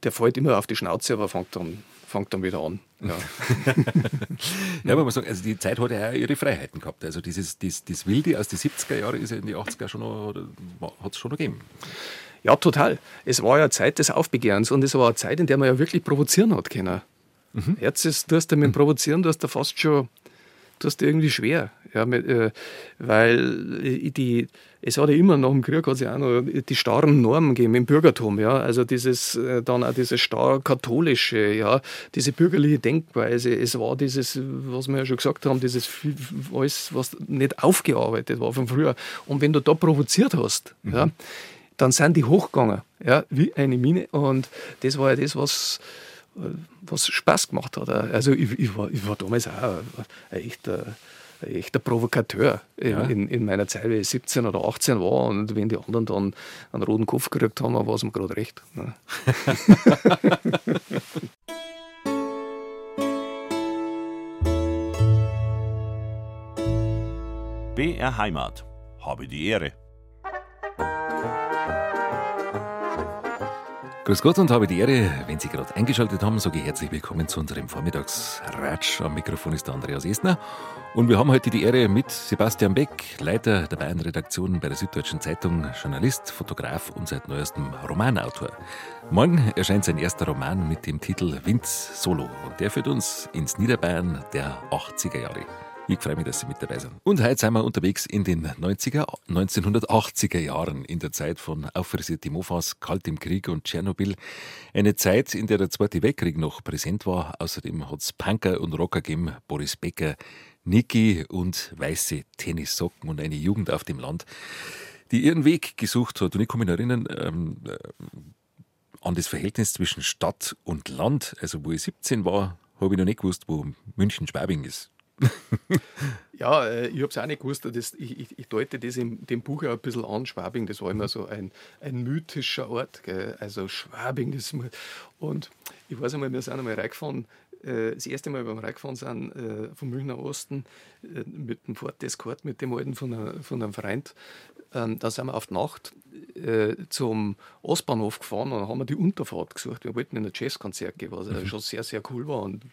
der fällt immer auf die Schnauze, aber fängt dann fängt dann wieder an. Ja, [laughs] ja aber man sagt, also die Zeit hat ja auch ihre Freiheiten gehabt. Also dieses, das, das Wilde aus den 70er Jahren ist ja in die 80er schon hat es schon noch gegeben. Ja, total. Es war ja Zeit des Aufbegehrens und es war eine Zeit, in der man ja wirklich provozieren hat können. Mhm. Jetzt ist, du hast damit Provozieren, du hast da fast schon du hast irgendwie schwer. Ja, mit, äh, weil die, es hat ja immer nach dem Krieg hat ja auch noch die starren Normen gegeben im Bürgertum. Ja? Also dieses, äh, dann auch dieses starr katholische, ja? diese bürgerliche Denkweise. Es war dieses, was wir ja schon gesagt haben, dieses alles, was nicht aufgearbeitet war von früher. Und wenn du da provoziert hast, mhm. ja, dann sind die hochgegangen, ja, wie eine Mine. Und das war ja das, was was Spaß gemacht hat. Also ich, ich, war, ich war damals auch ein echter, ein echter Provokateur ja. in, in, meiner Zeit, weil ich 17 oder 18 war und wenn die anderen dann einen roten Kopf gekriegt haben, war es mir gerade recht. Ne? [laughs] BR Heimat. Habe die Ehre. Grüß Gott und habe die Ehre, wenn Sie gerade eingeschaltet haben, sage ich herzlich willkommen zu unserem Vormittagsratsch. Am Mikrofon ist der Andreas Esner und wir haben heute die Ehre mit Sebastian Beck, Leiter der Bayern-Redaktion bei der Süddeutschen Zeitung, Journalist, Fotograf und seit neuestem Romanautor. Morgen erscheint sein erster Roman mit dem Titel Winz Solo und der führt uns ins Niederbayern der 80er Jahre. Ich freue mich, dass Sie mit dabei sind. Und heute sind wir unterwegs in den 90er, 1980er Jahren, in der Zeit von Auffrisierte Mofas, Kalt im Krieg und Tschernobyl. Eine Zeit, in der der Zweite Weltkrieg noch präsent war. Außerdem hat es Punker und Rocker gegeben, Boris Becker, Niki und weiße Tennissocken und eine Jugend auf dem Land, die ihren Weg gesucht hat. Und ich kann mich erinnern, ähm, äh, an das Verhältnis zwischen Stadt und Land. Also, wo ich 17 war, habe ich noch nicht gewusst, wo München-Schwabing ist. [laughs] ja, äh, ich habe es auch nicht gewusst. Das, ich, ich, ich, deute das in dem Buch auch ein bisschen an. Schwabing, das war immer so ein, ein mythischer Ort. Gell? Also Schwabing, das Und ich weiß einmal, wir sind einmal reingefahren, das erste Mal beim Reingefahren sind äh, vom Münchner Osten mit dem Ford Escort, mit dem alten von, einer, von einem Freund. Ähm, da sind wir auf die Nacht zum Ostbahnhof gefahren und haben wir die Unterfahrt gesucht. Wir wollten in ein Jazzkonzert gehen, was mhm. schon sehr, sehr cool war und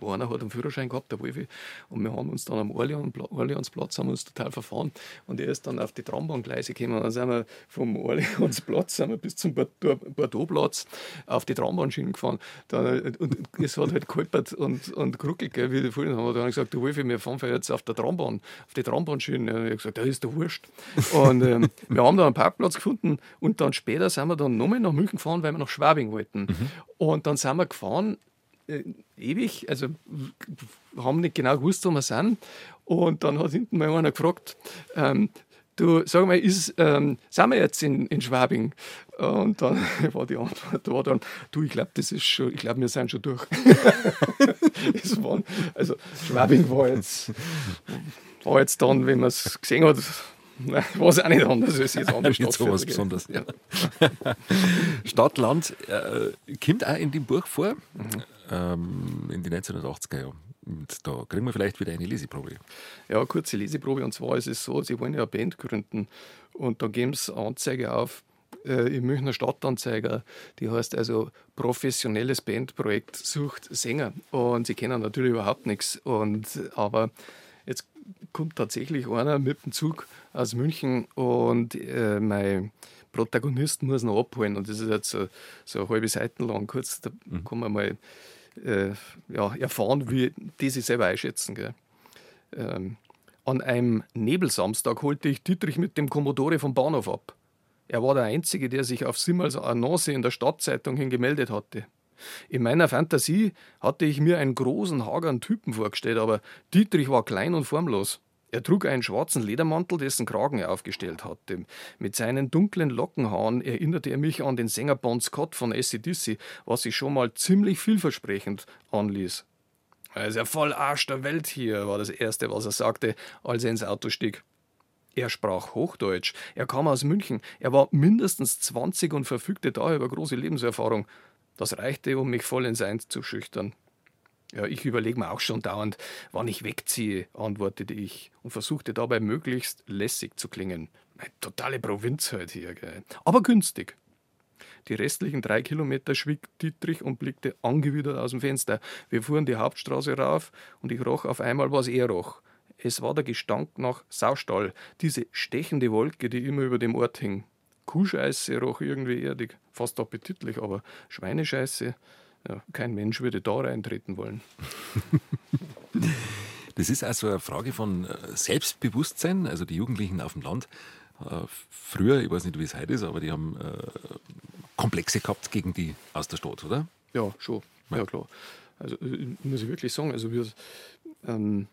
einer hat einen Führerschein gehabt, der Wolfi, und wir haben uns dann am Orleansplatz haben uns total verfahren und er ist dann auf die Trambahngleise gekommen und dann sind wir vom Orleansplatz sind wir bis zum Bordeauxplatz auf die Trambahnschienen gefahren dann, und es hat halt geholpert und, und geruckelt, gell, wie die vorhin haben wir dann gesagt, du Wolfi, wir fahren jetzt auf der Trambahn, auf die Trambahnschienen. Ich habe gesagt, das ist der Wurscht. Und ähm, [laughs] wir haben da einen Parkplatz gefunden und dann später sind wir dann nochmal nach München gefahren, weil wir nach Schwabing wollten. Mhm. Und dann sind wir gefahren, äh, ewig, also haben nicht genau gewusst, wo wir sind. Und dann hat hinten mal einer gefragt, ähm, du, sag mal, ist, ähm, sind wir jetzt in, in Schwabing? Und dann [laughs] war die Antwort war dann, du, ich glaube, das ist schon, ich glaube, wir sind schon durch. [laughs] waren, also Schwabing war jetzt, war jetzt dann, wenn man es gesehen hat, war es auch nicht anders als jetzt andere [laughs] Stadt. so was Besonderes, ja. Stadt, Land äh, kommt auch in dem Buch vor, mhm. ähm, in den 1980er Jahren. Und da kriegen wir vielleicht wieder eine Leseprobe. Ja, kurze Leseprobe. Und zwar ist es so, sie wollen ja eine Band gründen. Und da geben sie Anzeige auf äh, im Münchner Stadtanzeiger. Die heißt also professionelles Bandprojekt sucht Sänger. Und sie kennen natürlich überhaupt nichts. Und, aber jetzt kommt tatsächlich einer mit dem Zug aus München und äh, mein Protagonist muss noch abholen. Und das ist jetzt so, so eine halbe Seite lang. Kurz, da mhm. kann man mal äh, ja, erfahren, wie die sich selber einschätzen. Ähm, an einem Nebelsamstag holte ich Dietrich mit dem Kommodore vom Bahnhof ab. Er war der Einzige, der sich auf Simmels Annonce in der Stadtzeitung hin gemeldet hatte. In meiner Fantasie hatte ich mir einen großen, hageren Typen vorgestellt, aber Dietrich war klein und formlos. Er trug einen schwarzen Ledermantel, dessen Kragen er aufgestellt hatte. Mit seinen dunklen Lockenhaaren erinnerte er mich an den Sänger Bon Scott von ACDC, was sich schon mal ziemlich vielversprechend anließ. Er ist ja voll Arsch der Welt hier, war das Erste, was er sagte, als er ins Auto stieg. Er sprach Hochdeutsch, er kam aus München, er war mindestens 20 und verfügte daher über große Lebenserfahrung. Das reichte, um mich voll ins Eins zu schüchtern. Ja, ich überlege mir auch schon dauernd, wann ich wegziehe, antwortete ich und versuchte dabei möglichst lässig zu klingen. Eine totale Provinz halt hier, gell. aber günstig. Die restlichen drei Kilometer schwieg Dietrich und blickte angewidert aus dem Fenster. Wir fuhren die Hauptstraße rauf und ich roch auf einmal, was er roch. Es war der Gestank nach Saustall, diese stechende Wolke, die immer über dem Ort hing. Kuhscheiße roch irgendwie erdig, fast appetitlich, aber Schweinescheiße, ja, kein Mensch würde da reintreten wollen. [laughs] Das ist also eine Frage von äh, Selbstbewusstsein. Also die Jugendlichen auf dem Land, äh, früher, ich weiß nicht, wie es heute ist, aber die haben äh, Komplexe gehabt gegen die aus der Stadt, oder? Ja, schon. Ja, ja klar. Also muss ich wirklich sagen, also wir, ähm,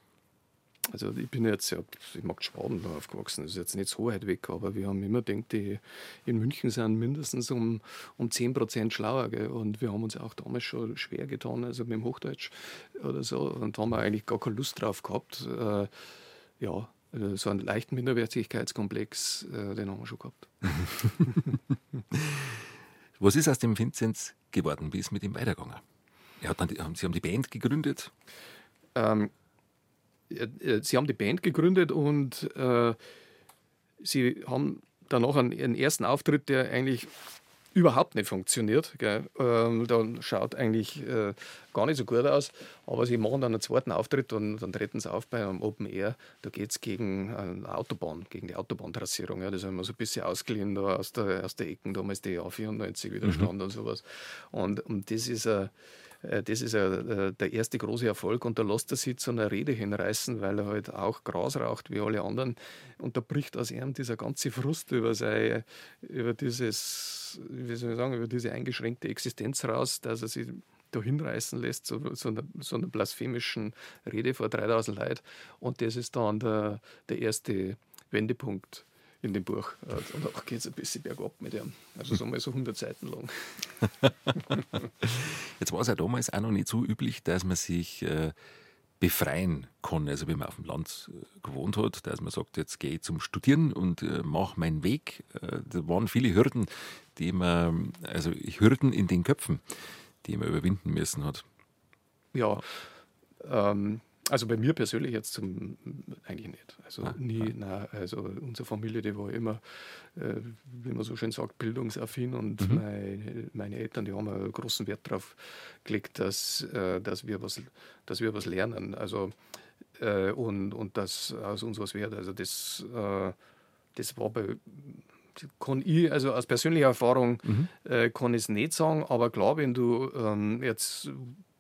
also ich bin jetzt ja, ich mag Schwaben aufgewachsen, das ist jetzt nicht so weit weg, aber wir haben immer gedacht, die in München sind mindestens um, um 10 Prozent schlauer. Gell? Und wir haben uns auch damals schon schwer getan, also mit dem Hochdeutsch oder so. Und da haben wir eigentlich gar keine Lust drauf gehabt. Äh, ja, also so einen leichten Minderwertigkeitskomplex, äh, den haben wir schon gehabt. [laughs] Was ist aus dem Vinzenz geworden? Wie ist mit ihm weitergegangen? Er hat dann, Sie haben die Band gegründet? Ähm, sie haben die Band gegründet und äh, sie haben danach einen, einen, ersten Auftritt, der eigentlich überhaupt nicht funktioniert. Ähm, dann schaut eigentlich äh, gar nicht so gut aus. Aber sie machen dann einen zweiten Auftritt und dann treten sie auf bei einem Open Air. Da geht es gegen eine Autobahn, gegen die Autobahntrassierung. Ja, das haben wir so ein bisschen ausgeliehen da aus der, aus der Ecken, damals die A94 Widerstand mhm. und sowas. Und, und das ist ein äh, das ist äh, der erste große Erfolg und da lässt er sich zu einer Rede hinreißen, weil er halt auch Gras raucht wie alle anderen. Und da bricht aus ihm dieser ganze Frust über, sei, über dieses, wie soll ich sagen, über diese eingeschränkte Existenz raus, dass er sich da hinreißen lässt, so, so, einer, so einer blasphemischen Rede vor 3000 Leuten. Und das ist dann der, der erste Wendepunkt in dem Buch. Und auch geht es ein bisschen bergab mit ihm. Also so mal so 100 Seiten lang. [laughs] Jetzt war es ja damals auch noch nicht so üblich, dass man sich äh, befreien kann. Also wenn man auf dem Land äh, gewohnt hat, dass man sagt, jetzt gehe ich zum Studieren und äh, mache meinen Weg. Äh, da waren viele Hürden, die man, also Hürden in den Köpfen, die man überwinden müssen hat. Ja, ähm, Also bei mir persönlich jetzt zum, eigentlich nicht. Also ah, nie, ah. nein, also unsere Familie, die war immer, äh, wie man so schön sagt, bildungsaffin und mhm. meine, meine, Eltern, die haben einen großen Wert darauf gelegt, dass, äh, dass, wir, was, dass wir was lernen. Also äh, und, und dass aus uns was wird. Also das, äh, das war bei kann ich, also aus persönlicher Erfahrung mhm. äh, kann ich es nicht sagen, aber klar, wenn du ähm, jetzt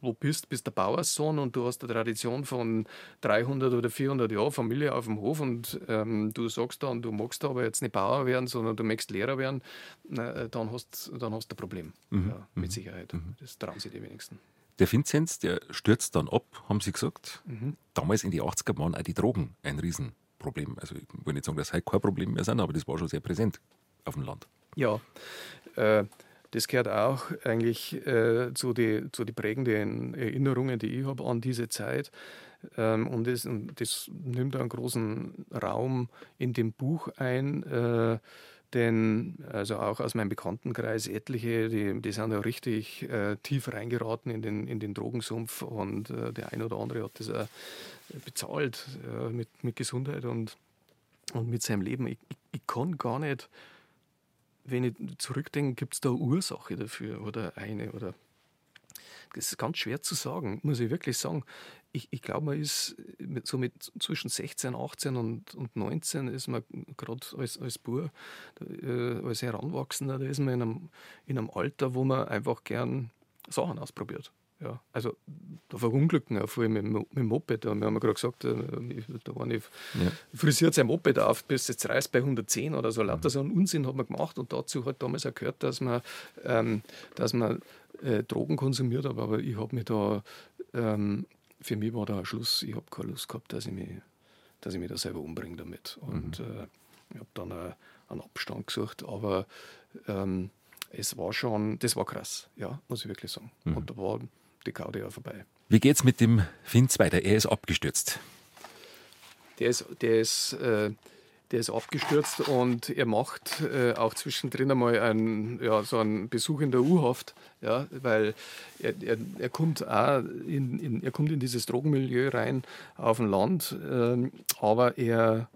wo bist, bist der Bauerssohn und du hast eine Tradition von 300 oder 400 Jahren Familie auf dem Hof und ähm, du sagst dann, du magst aber jetzt nicht Bauer werden, sondern du möchtest Lehrer werden, na, dann hast dann hast du ein Problem, mhm. ja, mit mhm. Sicherheit. Mhm. Das trauen sich die wenigsten. Der Vinzenz, der stürzt dann ab, haben Sie gesagt. Mhm. Damals in die 80er waren auch die Drogen ein Riesenproblem. Also ich will nicht sagen, dass heute kein Problem mehr sind, aber das war schon sehr präsent auf dem Land. Ja, äh, das gehört auch eigentlich äh, zu den zu die prägenden Erinnerungen, die ich habe an diese Zeit. Ähm, und, das, und, das, nimmt einen großen Raum in dem Buch ein. Äh, denn also auch aus meinem Bekanntenkreis etliche, die, die sind ja richtig äh, tief reingeraten in den, in den Drogensumpf und äh, der eine oder andere hat das auch bezahlt äh, mit, mit Gesundheit und, und mit seinem Leben. Ich, ich, ich kann gar nicht wenn ich zurückdenke, gibt es da Ursache dafür oder eine oder das ist ganz schwer zu sagen, muss ich wirklich sagen. Ich, ich glaube, man ist mit, so mit zwischen 16, 18 und, und 19 ist man gerade als, als Bub, äh, als Heranwachsender, da ist man in einem, in einem Alter, wo man einfach gern Sachen ausprobiert. Ja, also da verunglücken auch viel mit, mit dem Moped. Wir haben ja gerade gesagt, äh, da war ich ja. frisiert sein Moped auf, bis jetzt reißt bei 110 oder so. Lauter mhm. so einen Unsinn hat man gemacht und dazu hat damals auch gehört, dass man, ähm, dass man äh, Drogen konsumiert hat. Aber ich habe mich da, ähm, für mich war da ein Schluss, ich habe keine Lust gehabt, dass ich mich, dass ich mich da selber umbringe damit. Und mhm. äh, ich habe dann äh, einen Abstand gesucht. Aber ähm, es war schon, das war krass, ja, muss ich wirklich sagen. Mhm. Und da war die auch vorbei. Wie geht's mit dem Finz weiter? Er ist abgestürzt. Der ist, der ist, äh, der ist abgestürzt und er macht äh, auch zwischendrin einmal einen, ja, so einen Besuch in der U-Haft, ja, weil er, er, er, kommt auch in, in, er kommt in dieses Drogenmilieu rein auf dem Land, äh, aber er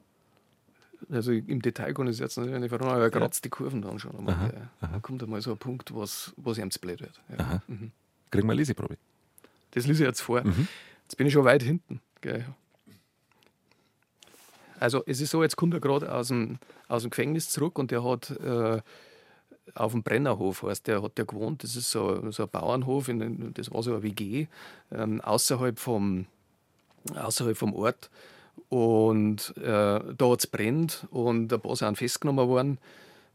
also im Detail kann ich es jetzt nicht verraten, aber er kratzt ja. die Kurven dann schon einmal. Aha, aha. Da kommt einmal so ein Punkt, was, was ihm zu blöd wird. Ja. Mhm. Kriegen wir eine Leseprobe? Das lese ich jetzt vor. Mhm. Jetzt bin ich schon weit hinten. Gell. Also es ist so, jetzt kommt er gerade aus dem, aus dem Gefängnis zurück und der hat äh, auf dem Brennerhof, heißt der hat der gewohnt. Das ist so, so ein Bauernhof, in, das war so eine WG, ähm, außerhalb, vom, außerhalb vom Ort. Und äh, da hat es brennt und ein paar sind festgenommen worden.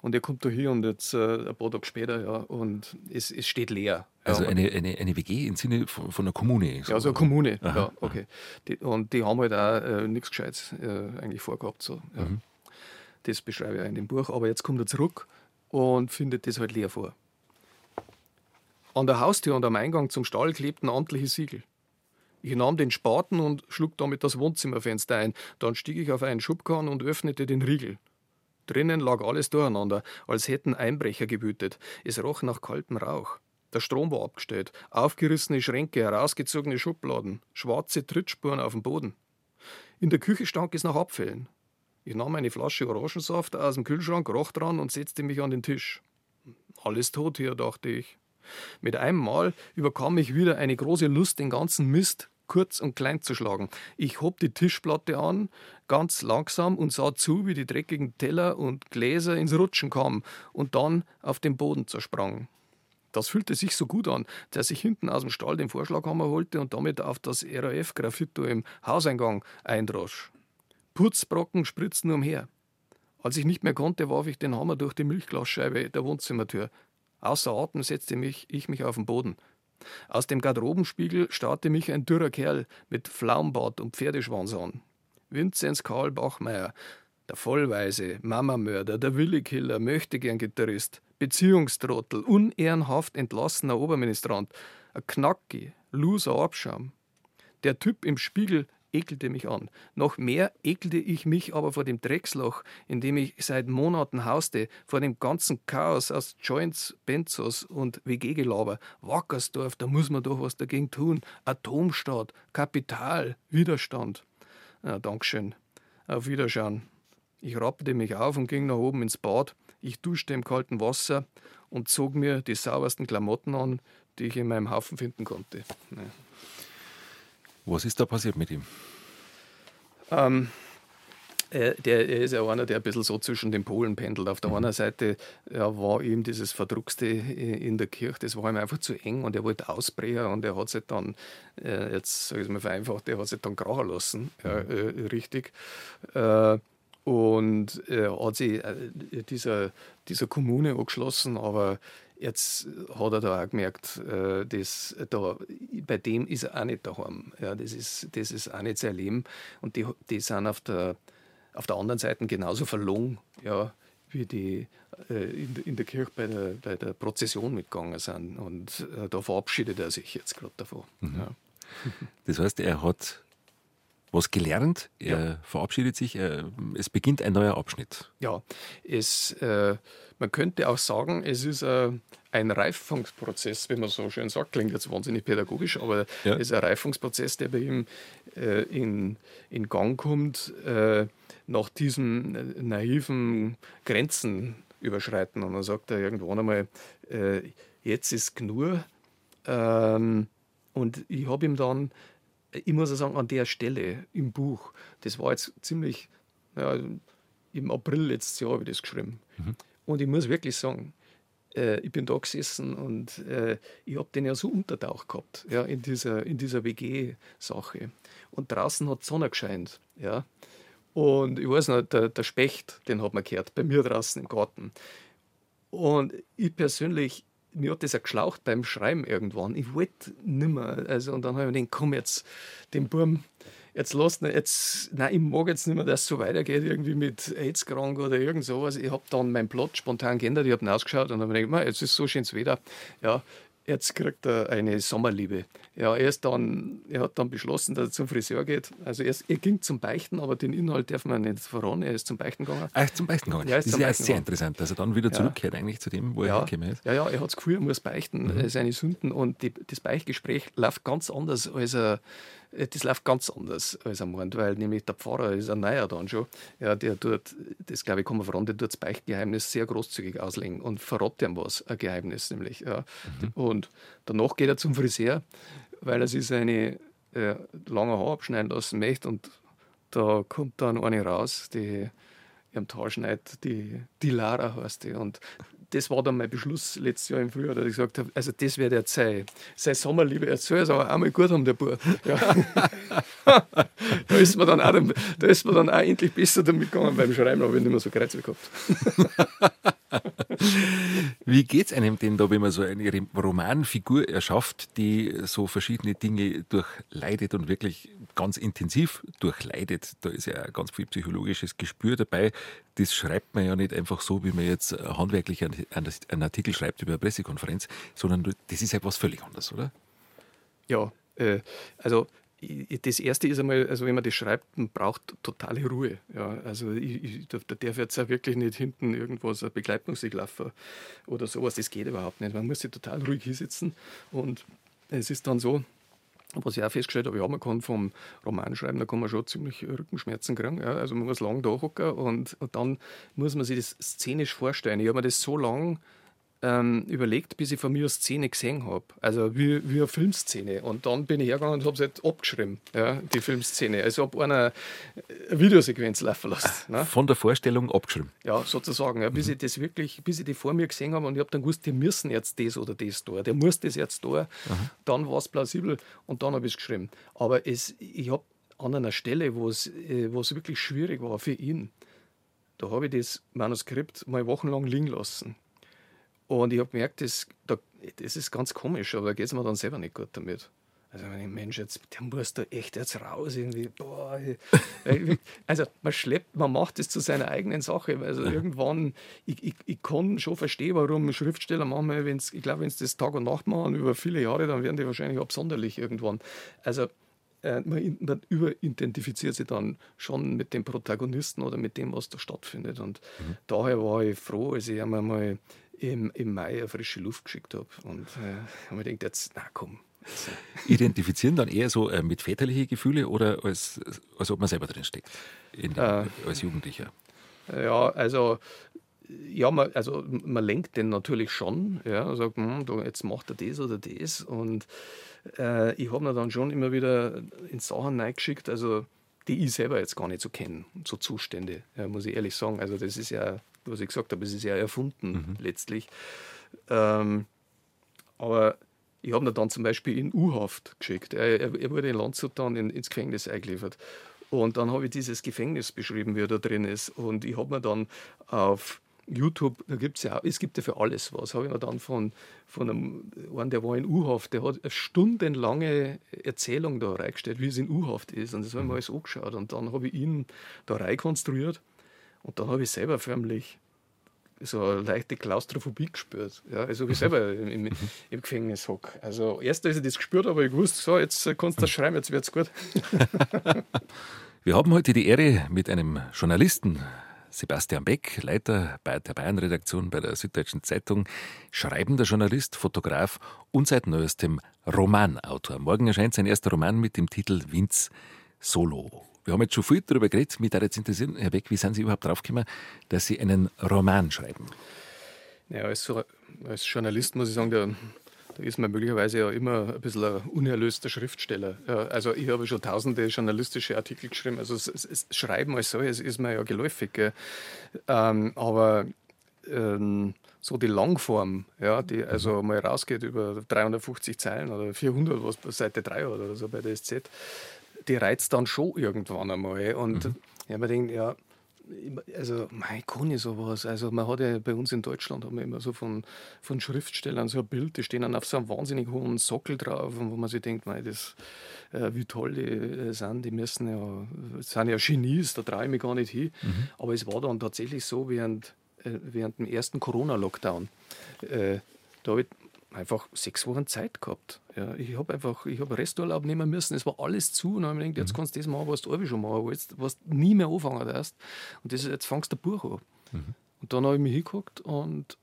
Und er kommt da hier und jetzt äh, ein paar Tage später, ja, und es, es steht leer. Also ja, eine, eine, eine WG im Sinne von, von einer Kommune? So. Ja, so eine Kommune, aha, ja, okay. Die, und die haben halt auch äh, nichts Gescheites äh, eigentlich vorgehabt. So, ja. mhm. Das beschreibe ich auch in dem Buch. Aber jetzt kommt er zurück und findet das halt leer vor. An der Haustür und am Eingang zum Stall klebten amtliche Siegel. Ich nahm den Spaten und schlug damit das Wohnzimmerfenster ein. Dann stieg ich auf einen Schubkarren und öffnete den Riegel. Drinnen lag alles durcheinander, als hätten Einbrecher gewütet. Es roch nach kaltem Rauch. Der Strom war abgestellt, aufgerissene Schränke, herausgezogene Schubladen, schwarze Trittspuren auf dem Boden. In der Küche stank es nach Abfällen. Ich nahm eine Flasche Orangensaft aus dem Kühlschrank, roch dran und setzte mich an den Tisch. Alles tot hier, dachte ich. Mit einem Mal überkam mich wieder eine große Lust, den ganzen Mist kurz und klein zu schlagen. Ich hob die Tischplatte an, ganz langsam und sah zu, wie die dreckigen Teller und Gläser ins Rutschen kamen und dann auf den Boden zersprangen. Das fühlte sich so gut an, dass ich hinten aus dem Stall den Vorschlaghammer holte und damit auf das RAF-Graffito im Hauseingang eindrosch. Putzbrocken spritzten umher. Als ich nicht mehr konnte, warf ich den Hammer durch die Milchglasscheibe der Wohnzimmertür. Außer Atem setzte mich, ich mich auf den Boden. Aus dem Garderobenspiegel starrte mich ein dürrer Kerl mit Flaumbart und Pferdeschwanz an. Vinzenz Karl Bachmeier, der Vollweise, Mamamörder, der Willikiller, Möchtegern-Gitarrist, Beziehungstrottel, unehrenhaft entlassener Oberministrant, ein Knacki, loser Abschaum. Der Typ im Spiegel ekelte mich an. Noch mehr ekelte ich mich aber vor dem Drecksloch, in dem ich seit Monaten hauste, vor dem ganzen Chaos aus Joints, Benzos und WG-Gelaber. Wackersdorf, da muss man doch was dagegen tun. Atomstaat, Kapital, Widerstand. Ja, Dankeschön. Auf Wiederschauen. Ich rappte mich auf und ging nach oben ins Bad. Ich duschte im kalten Wasser und zog mir die saubersten Klamotten an, die ich in meinem Haufen finden konnte. Ja. Was ist da passiert mit ihm? Ähm, äh, der ist ja einer, der ein bisschen so zwischen den Polen pendelt. Auf der einen Seite ja, war ihm dieses Verdruckste in der Kirche, das war ihm einfach zu eng und er wollte ausbrechen und er hat sich dann, äh, jetzt sage ich es mal vereinfacht, er hat sich dann krachen lassen, ja, äh, richtig. Äh, und hat sich äh, dieser, dieser Kommune angeschlossen, aber Jetzt hat er da auch gemerkt, äh, dass da, bei dem ist er auch nicht daheim. Ja, das, ist, das ist auch nicht sein Leben. Und die, die sind auf der, auf der anderen Seite genauso verlogen, ja, wie die äh, in, in, der Kirche bei der, bei der Prozession mitgegangen sind. Und äh, da verabschiedet er sich jetzt gerade davon. Mhm. Ja. Das heißt, er hat was gelernt, er ja. verabschiedet sich, es beginnt ein neuer Abschnitt. Ja, es, äh, man könnte auch sagen, es ist äh, ein Reifungsprozess, wenn man so schön sagt, klingt jetzt wahnsinnig pädagogisch, aber ja. es ist ein Reifungsprozess, der bei ihm äh, in, in Gang kommt, äh, nach diesem äh, naiven Grenzen überschreiten. Und dann sagt er irgendwann einmal, äh, jetzt ist genug. Ähm, und ich habe ihm dann ich muss sagen, an der Stelle im Buch, das war jetzt ziemlich, ja, im April letztes Jahr habe ich das geschrieben. Mhm. Und ich muss wirklich sagen, äh, ich bin da gesessen und äh, ich habe den ja so untertaucht gehabt, ja, in dieser, in dieser WG-Sache. Und draußen hat die Sonne gescheint, ja. Und ich weiß noch, der, der Specht, den hat man gehört, bei mir draußen im Garten. Und ich persönlich, mir hat das ja geschlaucht beim Schreiben irgendwann. Ich wollte nimmer. Also, und dann habe ich mir gedacht, komm jetzt, den Burm, jetzt lass ihn, jetzt, nein, ich mag jetzt nicht mehr, dass es so weitergeht, irgendwie mit AIDS krank oder irgend sowas. Ich habe dann meinen Plot spontan geändert, ich habe ihn ausgeschaut und habe mir gedacht, jetzt ist so schönes Wetter. Ja, jetzt kriegt er eine Sommerliebe. Ja, er, ist dann, er hat dann beschlossen, dass er zum Friseur geht. Also er, ist, er ging zum Beichten, aber den Inhalt darf man nicht verraten. Er ist zum Beichten gegangen. Ach, zum Beichten gegangen. Ja, das ist ja sehr gegangen. interessant, dass er dann wieder zurückkehrt ja. eigentlich zu dem, wo ja. er gekommen ist. Ja, ja, er hat das Gefühl, er muss beichten, mhm. Seine Sünden. Und die, das Beichtgespräch läuft ganz anders, als er das läuft ganz anders als am meint, weil nämlich der Pfarrer ist ein Neuer dann schon. Ja, der tut, das glaube ich, kann man voran, der tut das Beichtgeheimnis sehr großzügig auslegen und verrät ihm was, ein Geheimnis nämlich. Ja. Mhm. Und danach geht er zum Friseur, weil er sich seine äh, lange Haare abschneiden lassen möchte und da kommt dann eine raus, die ihrem Tal schneidet, die, die Lara heißt die. Und das war dann mein Beschluss letztes Jahr im Frühjahr, dass ich gesagt habe, also das wird jetzt sein, sein Sommerliebe. Er soll es aber einmal gut haben, der Bub. Ja. [laughs] da, ist man dann auch, da ist man dann auch endlich besser damit gegangen beim Schreiben, habe ich nicht mehr so Kreuz gehabt. [laughs] Wie geht es einem denn da, wenn man so eine Romanfigur erschafft, die so verschiedene Dinge durchleidet und wirklich ganz intensiv durchleidet? Da ist ja ganz viel psychologisches Gespür dabei. Das schreibt man ja nicht einfach so, wie man jetzt handwerklich einen Artikel schreibt über eine Pressekonferenz, sondern das ist ja was völlig anderes, oder? Ja, äh, also das erste ist einmal, also wenn man das schreibt, man braucht totale Ruhe. Ja, also ich, ich, da darf jetzt auch wirklich nicht hinten irgendwas, ein Begleitmusik laufen oder sowas. Das geht überhaupt nicht. Man muss sich total ruhig hinsetzen und es ist dann so, was ich auch festgestellt habe, ja, man kann vom Romanschreiben, da kann man schon ziemlich Rückenschmerzen kriegen. Ja, also man muss lang da hocken und, und dann muss man sich das szenisch vorstellen. Ich habe mir das so lang ähm, überlegt, bis ich von mir eine Szene gesehen habe. Also wie, wie eine Filmszene. Und dann bin ich hergegangen und habe es halt abgeschrieben, ja, die Filmszene. Also habe einer eine Videosequenz laufen lassen. Ne? Von der Vorstellung abgeschrieben? Ja, sozusagen. Ja, bis mhm. ich das wirklich, bis ich die vor mir gesehen habe und ich habe dann gewusst, die müssen jetzt das oder das da. Der muss das jetzt da. Mhm. Dann war es plausibel und dann habe ich es geschrieben. Aber es, ich habe an einer Stelle, wo es, äh, wo es wirklich schwierig war für ihn, da habe ich das Manuskript mal wochenlang liegen lassen. Und ich habe gemerkt, das, das ist ganz komisch, aber da geht es mir dann selber nicht gut damit. Also wenn ich Mensch, jetzt, der muss da echt jetzt raus irgendwie. Boah, also man schleppt, man macht das zu seiner eigenen Sache. Also irgendwann, ich, ich, ich kann schon verstehen, warum Schriftsteller manchmal, wenn's, ich glaube, wenn sie das Tag und Nacht machen über viele Jahre, dann werden die wahrscheinlich absonderlich irgendwann. Also äh, man, man überidentifiziert sich dann schon mit dem Protagonisten oder mit dem, was da stattfindet. Und mhm. daher war ich froh, als ich einmal mal im, im Mai eine frische Luft geschickt habe. Und äh, habe mir gedacht, jetzt, na komm. Identifizieren dann eher so äh, mit väterlichen Gefühlen oder als, als ob man selber drin steckt, äh, als Jugendlicher? Ja, also ja, man, also man lenkt den natürlich schon. Ja, sagt, hm, jetzt macht er das oder das. Und äh, ich habe mir dann schon immer wieder in Sachen reingeschickt, also die ich selber jetzt gar nicht so kenne, so Zustände, ja, muss ich ehrlich sagen. Also das ist ja, was ich gesagt habe, das ist ja erfunden mhm. letztlich. Ähm, aber ich habe ihn dann zum Beispiel in U-Haft geschickt. Er, er, wurde in Landshut dann in, ins Gefängnis eingeliefert. Und dann habe ich dieses Gefängnis beschrieben, wie er da drin ist. Und ich habe mir dann auf YouTube, da gibt's ja, es gibt ja für alles was. Habe ich mir dann von, von einem, einem, der war in U-Haft, der hat eine stundenlange Erzählung da reingestellt, wie es in U-Haft ist. Und das habe ich mir mhm. alles angeschaut. Und dann habe ich ihn da rekonstruiert. Und dann habe ich selber förmlich so eine leichte Klaustrophobie gespürt. Ja, also wie ich selber im, im, im Gefängnis hocke. Also erst als ich das gespürt habe, ich gewusst, so, jetzt kannst du das schreiben, jetzt wird es gut. [laughs] Wir haben heute die Ehre, mit einem Journalisten Sebastian Beck, Leiter bei der Bayern-Redaktion bei der Süddeutschen Zeitung, schreibender Journalist, Fotograf und seit neuestem Romanautor. Morgen erscheint sein erster Roman mit dem Titel Winz Solo. Wir haben jetzt schon viel darüber geredet. Mich da jetzt interessieren, Herr Beck, wie sind Sie überhaupt draufgekommen, dass Sie einen Roman schreiben? Ja, als, als Journalist muss ich sagen, der da ist man möglicherweise ja immer ein bisschen ein unerlöster Schriftsteller. also ich habe schon tausende journalistische Artikel geschrieben. Also das, Schreiben als solches ist mir ja geläufig. Ähm, aber ähm, so die Langform, ja, die also mal rausgeht über 350 Zeilen oder 400, was bei Seite 3 oder so bei der SZ, die reizt dann schon irgendwann einmal. Und mhm. ich habe mir gedacht, ja, also mein kann ich sowas. Also man hat ja bei uns in Deutschland haben wir immer so von, von Schriftstellern so ein Bild, die stehen dann auf so einem wahnsinnig hohen Sockel drauf, wo man sich denkt, mei, das, äh, wie toll die äh, sind, die müssen ja, sind ja Genies, da traue ich mich gar nicht hin. Mhm. Aber es war dann tatsächlich so während, äh, während dem ersten Corona-Lockdown. Äh, da habe ich einfach sechs Wochen Zeit gehabt. Ja, ich habe einfach, ich habe Resturlaub nehmen müssen, es war alles zu und dann habe ich gedacht, jetzt mhm. kannst du das machen, was du alle schon machen willst, was du nie mehr anfangen darfst. Und das ist, jetzt fangst du ein Buch an. Mhm. Und dann habe ich mich hingeguckt und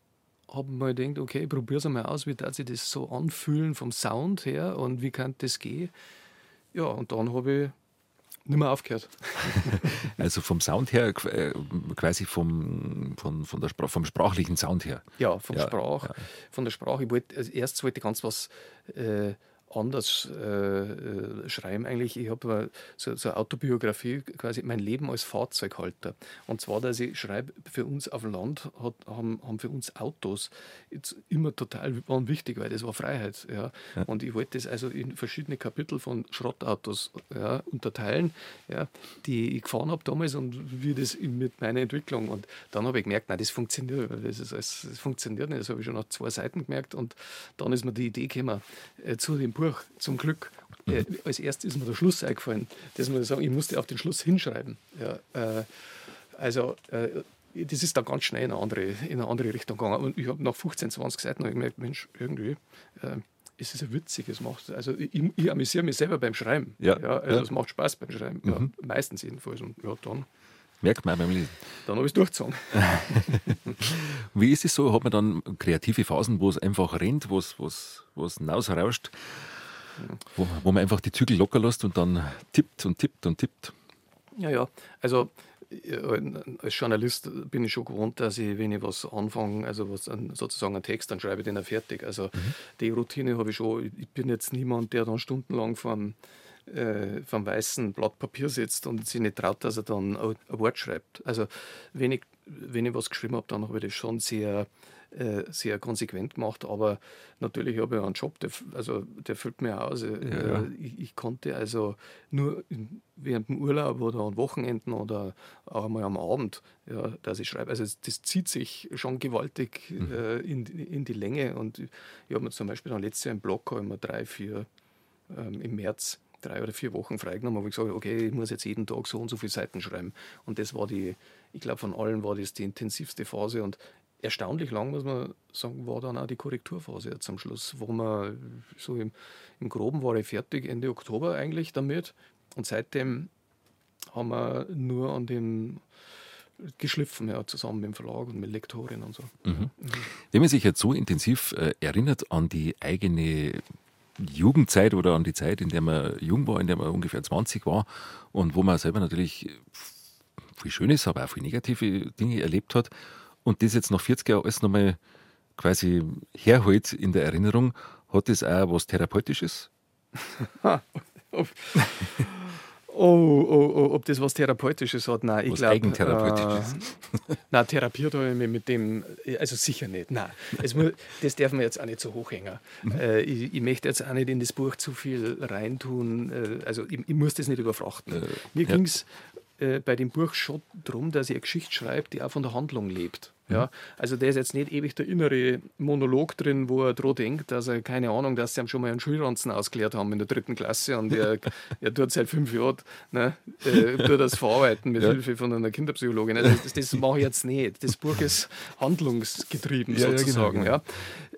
habe mir gedacht, okay, ich probiere es einmal aus, wie darf sich das so anfühlen vom Sound her und wie kann das gehen. Ja, und dann habe ich nicht mehr aufgehört. [laughs] also vom Sound her, äh, quasi vom, von, von der Spra vom sprachlichen Sound her. Ja, vom ja, Sprach, ja. von der Sprache. Ich wollte, also erst wollte ich ganz was äh, anders äh, äh, schreiben eigentlich. Ich habe so, so eine Autobiografie, quasi mein Leben als Fahrzeughalter. Und zwar, dass ich schreibe, für uns auf dem Land hat, haben, haben für uns Autos immer total waren wichtig, weil das war Freiheit. Ja. ja. Und ich wollte das also in verschiedene Kapitel von Schrottautos ja, unterteilen, ja, die ich gefahren habe damals und wie das mit meiner Entwicklung. Und dann habe ich gemerkt, nein, das funktioniert, das, ist, das funktioniert nicht. Das habe ich schon nach zwei Seiten gemerkt. Und dann ist mir die Idee gekommen, äh, zu dem Buch, zum Glück. Äh, als erstes ist mir der Schluss eingefallen. Das muss ich sagen, ich musste auf den Schluss hinschreiben. Ja, äh, also, äh, das ist da ganz schnell in eine andere, in eine andere Richtung gegangen. Und ich habe nach 15, 20 Seiten gemerkt, Mensch, irgendwie äh, ist es ja witzig. Es macht, also ich, ich amüsiere mich selber beim Schreiben. Ja, ja also ja. Es macht Spaß beim Schreiben. Mhm. Meistens jedenfalls. Und ja, dann. Merkt man beim Lesen. Dann habe ich es durchgezogen. [laughs] Wie ist es so? Hat man dann kreative Phasen, wo es einfach rennt, wo es, wo es, wo es hinausrauscht, wo, wo man einfach die Zügel locker lässt und dann tippt und tippt und tippt? Ja, ja. Also als Journalist bin ich schon gewohnt, dass ich, wenn ich was anfange, also was sozusagen einen Text, dann schreibe ich den fertig. Also mhm. die Routine habe ich schon. Ich bin jetzt niemand, der dann stundenlang vom, äh, vom weißen Blatt Papier sitzt und sich nicht traut, dass er dann ein Wort schreibt. Also wenn ich, wenn ich was geschrieben habe, dann habe ich das schon sehr äh, sehr konsequent gemacht, aber natürlich habe ich einen Job, der, also der füllt mir aus. Äh, ja. Ich, ich, konnte also nur in, während dem Urlaub oder an Wochenenden oder auch mal am Abend, ja, dass ich schreibe. Also das zieht sich schon gewaltig mhm. äh, in, in die Länge und ich habe mir zum Beispiel dann letztes Jahr im Blog immer drei, vier ähm, im März drei oder vier Wochen freigenommen, wo ich gesagt okay, ich muss jetzt jeden Tag so und so viele Seiten schreiben. Und das war die, ich glaube, von allen war das die intensivste Phase. Und erstaunlich lang, muss man sagen, war dann auch die Korrekturphase jetzt am Schluss, wo man so im, im Groben war ich fertig, Ende Oktober eigentlich damit. Und seitdem haben wir nur an dem geschliffen, ja, zusammen mit dem Verlag und mit Lektorin und so. Mhm. Mhm. Wenn man sich jetzt so intensiv äh, erinnert an die eigene Jugendzeit oder an die Zeit, in der man jung war, in der man ungefähr 20 war und wo man selber natürlich viel Schönes, aber auch viel negative Dinge erlebt hat und das jetzt nach 40 Jahren alles nochmal quasi herholt in der Erinnerung, hat das auch was Therapeutisches? Oh, oh, oh, ob das was Therapeutisches hat? Nein, ich glaube. Eigentherapeutisches. Äh, nein, therapiert habe ich mich mit dem, also sicher nicht. Nein, muss, das darf man jetzt auch nicht so hochhängen. Mhm. Äh, ich, ich, möchte jetzt auch nicht in das Buch zu viel reintun. Äh, also, ich, ich, muss das nicht überfrachten. Äh, Mir ja. ging es äh, bei dem Buch schon darum, dass ich eine Geschichte schreibe, die auch von der Handlung lebt. Ja, also da ist jetzt nicht ewig der innere Monolog drin, wo er droh denkt, dass er, keine Ahnung, dass sie ihm schon mal einen Schulranzen ausgeklärt haben in der dritten Klasse und er, [laughs] er tut seit fünf Jahren, ne, äh, tut das verarbeiten mit ja. Hilfe von einer Kinderpsychologin. Also das, das mache ich jetzt nicht. Das Buch ist handlungsgetrieben ja, sozusagen. Ja, genau, genau.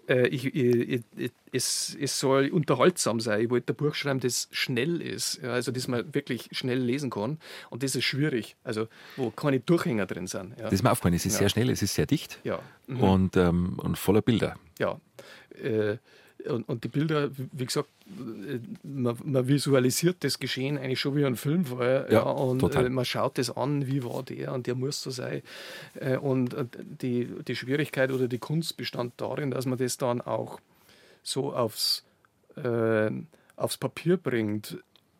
Äh, ich, ich, ich, es, es soll unterhaltsam sein. Ich wollte ein Buch schreiben, das schnell ist, ja, also das man wirklich schnell lesen kann. Und das ist schwierig, also wo keine Durchhänger drin sind. Ja. Das ist mir aufgefallen, es ist ja. sehr schnell, es ist sehr dicht. Mhm. und, ähm, und voller Bilder. Ja. Äh, und, und, die Bilder, wie gesagt, man, man, visualisiert das Geschehen eigentlich schon wie ein Film vorher. Ja, ja, und äh, man schaut das an, wie war der und der muss so sein. Äh, und die, die Schwierigkeit oder die Kunst bestand darin, dass man das dann auch so aufs, äh, aufs Papier bringt.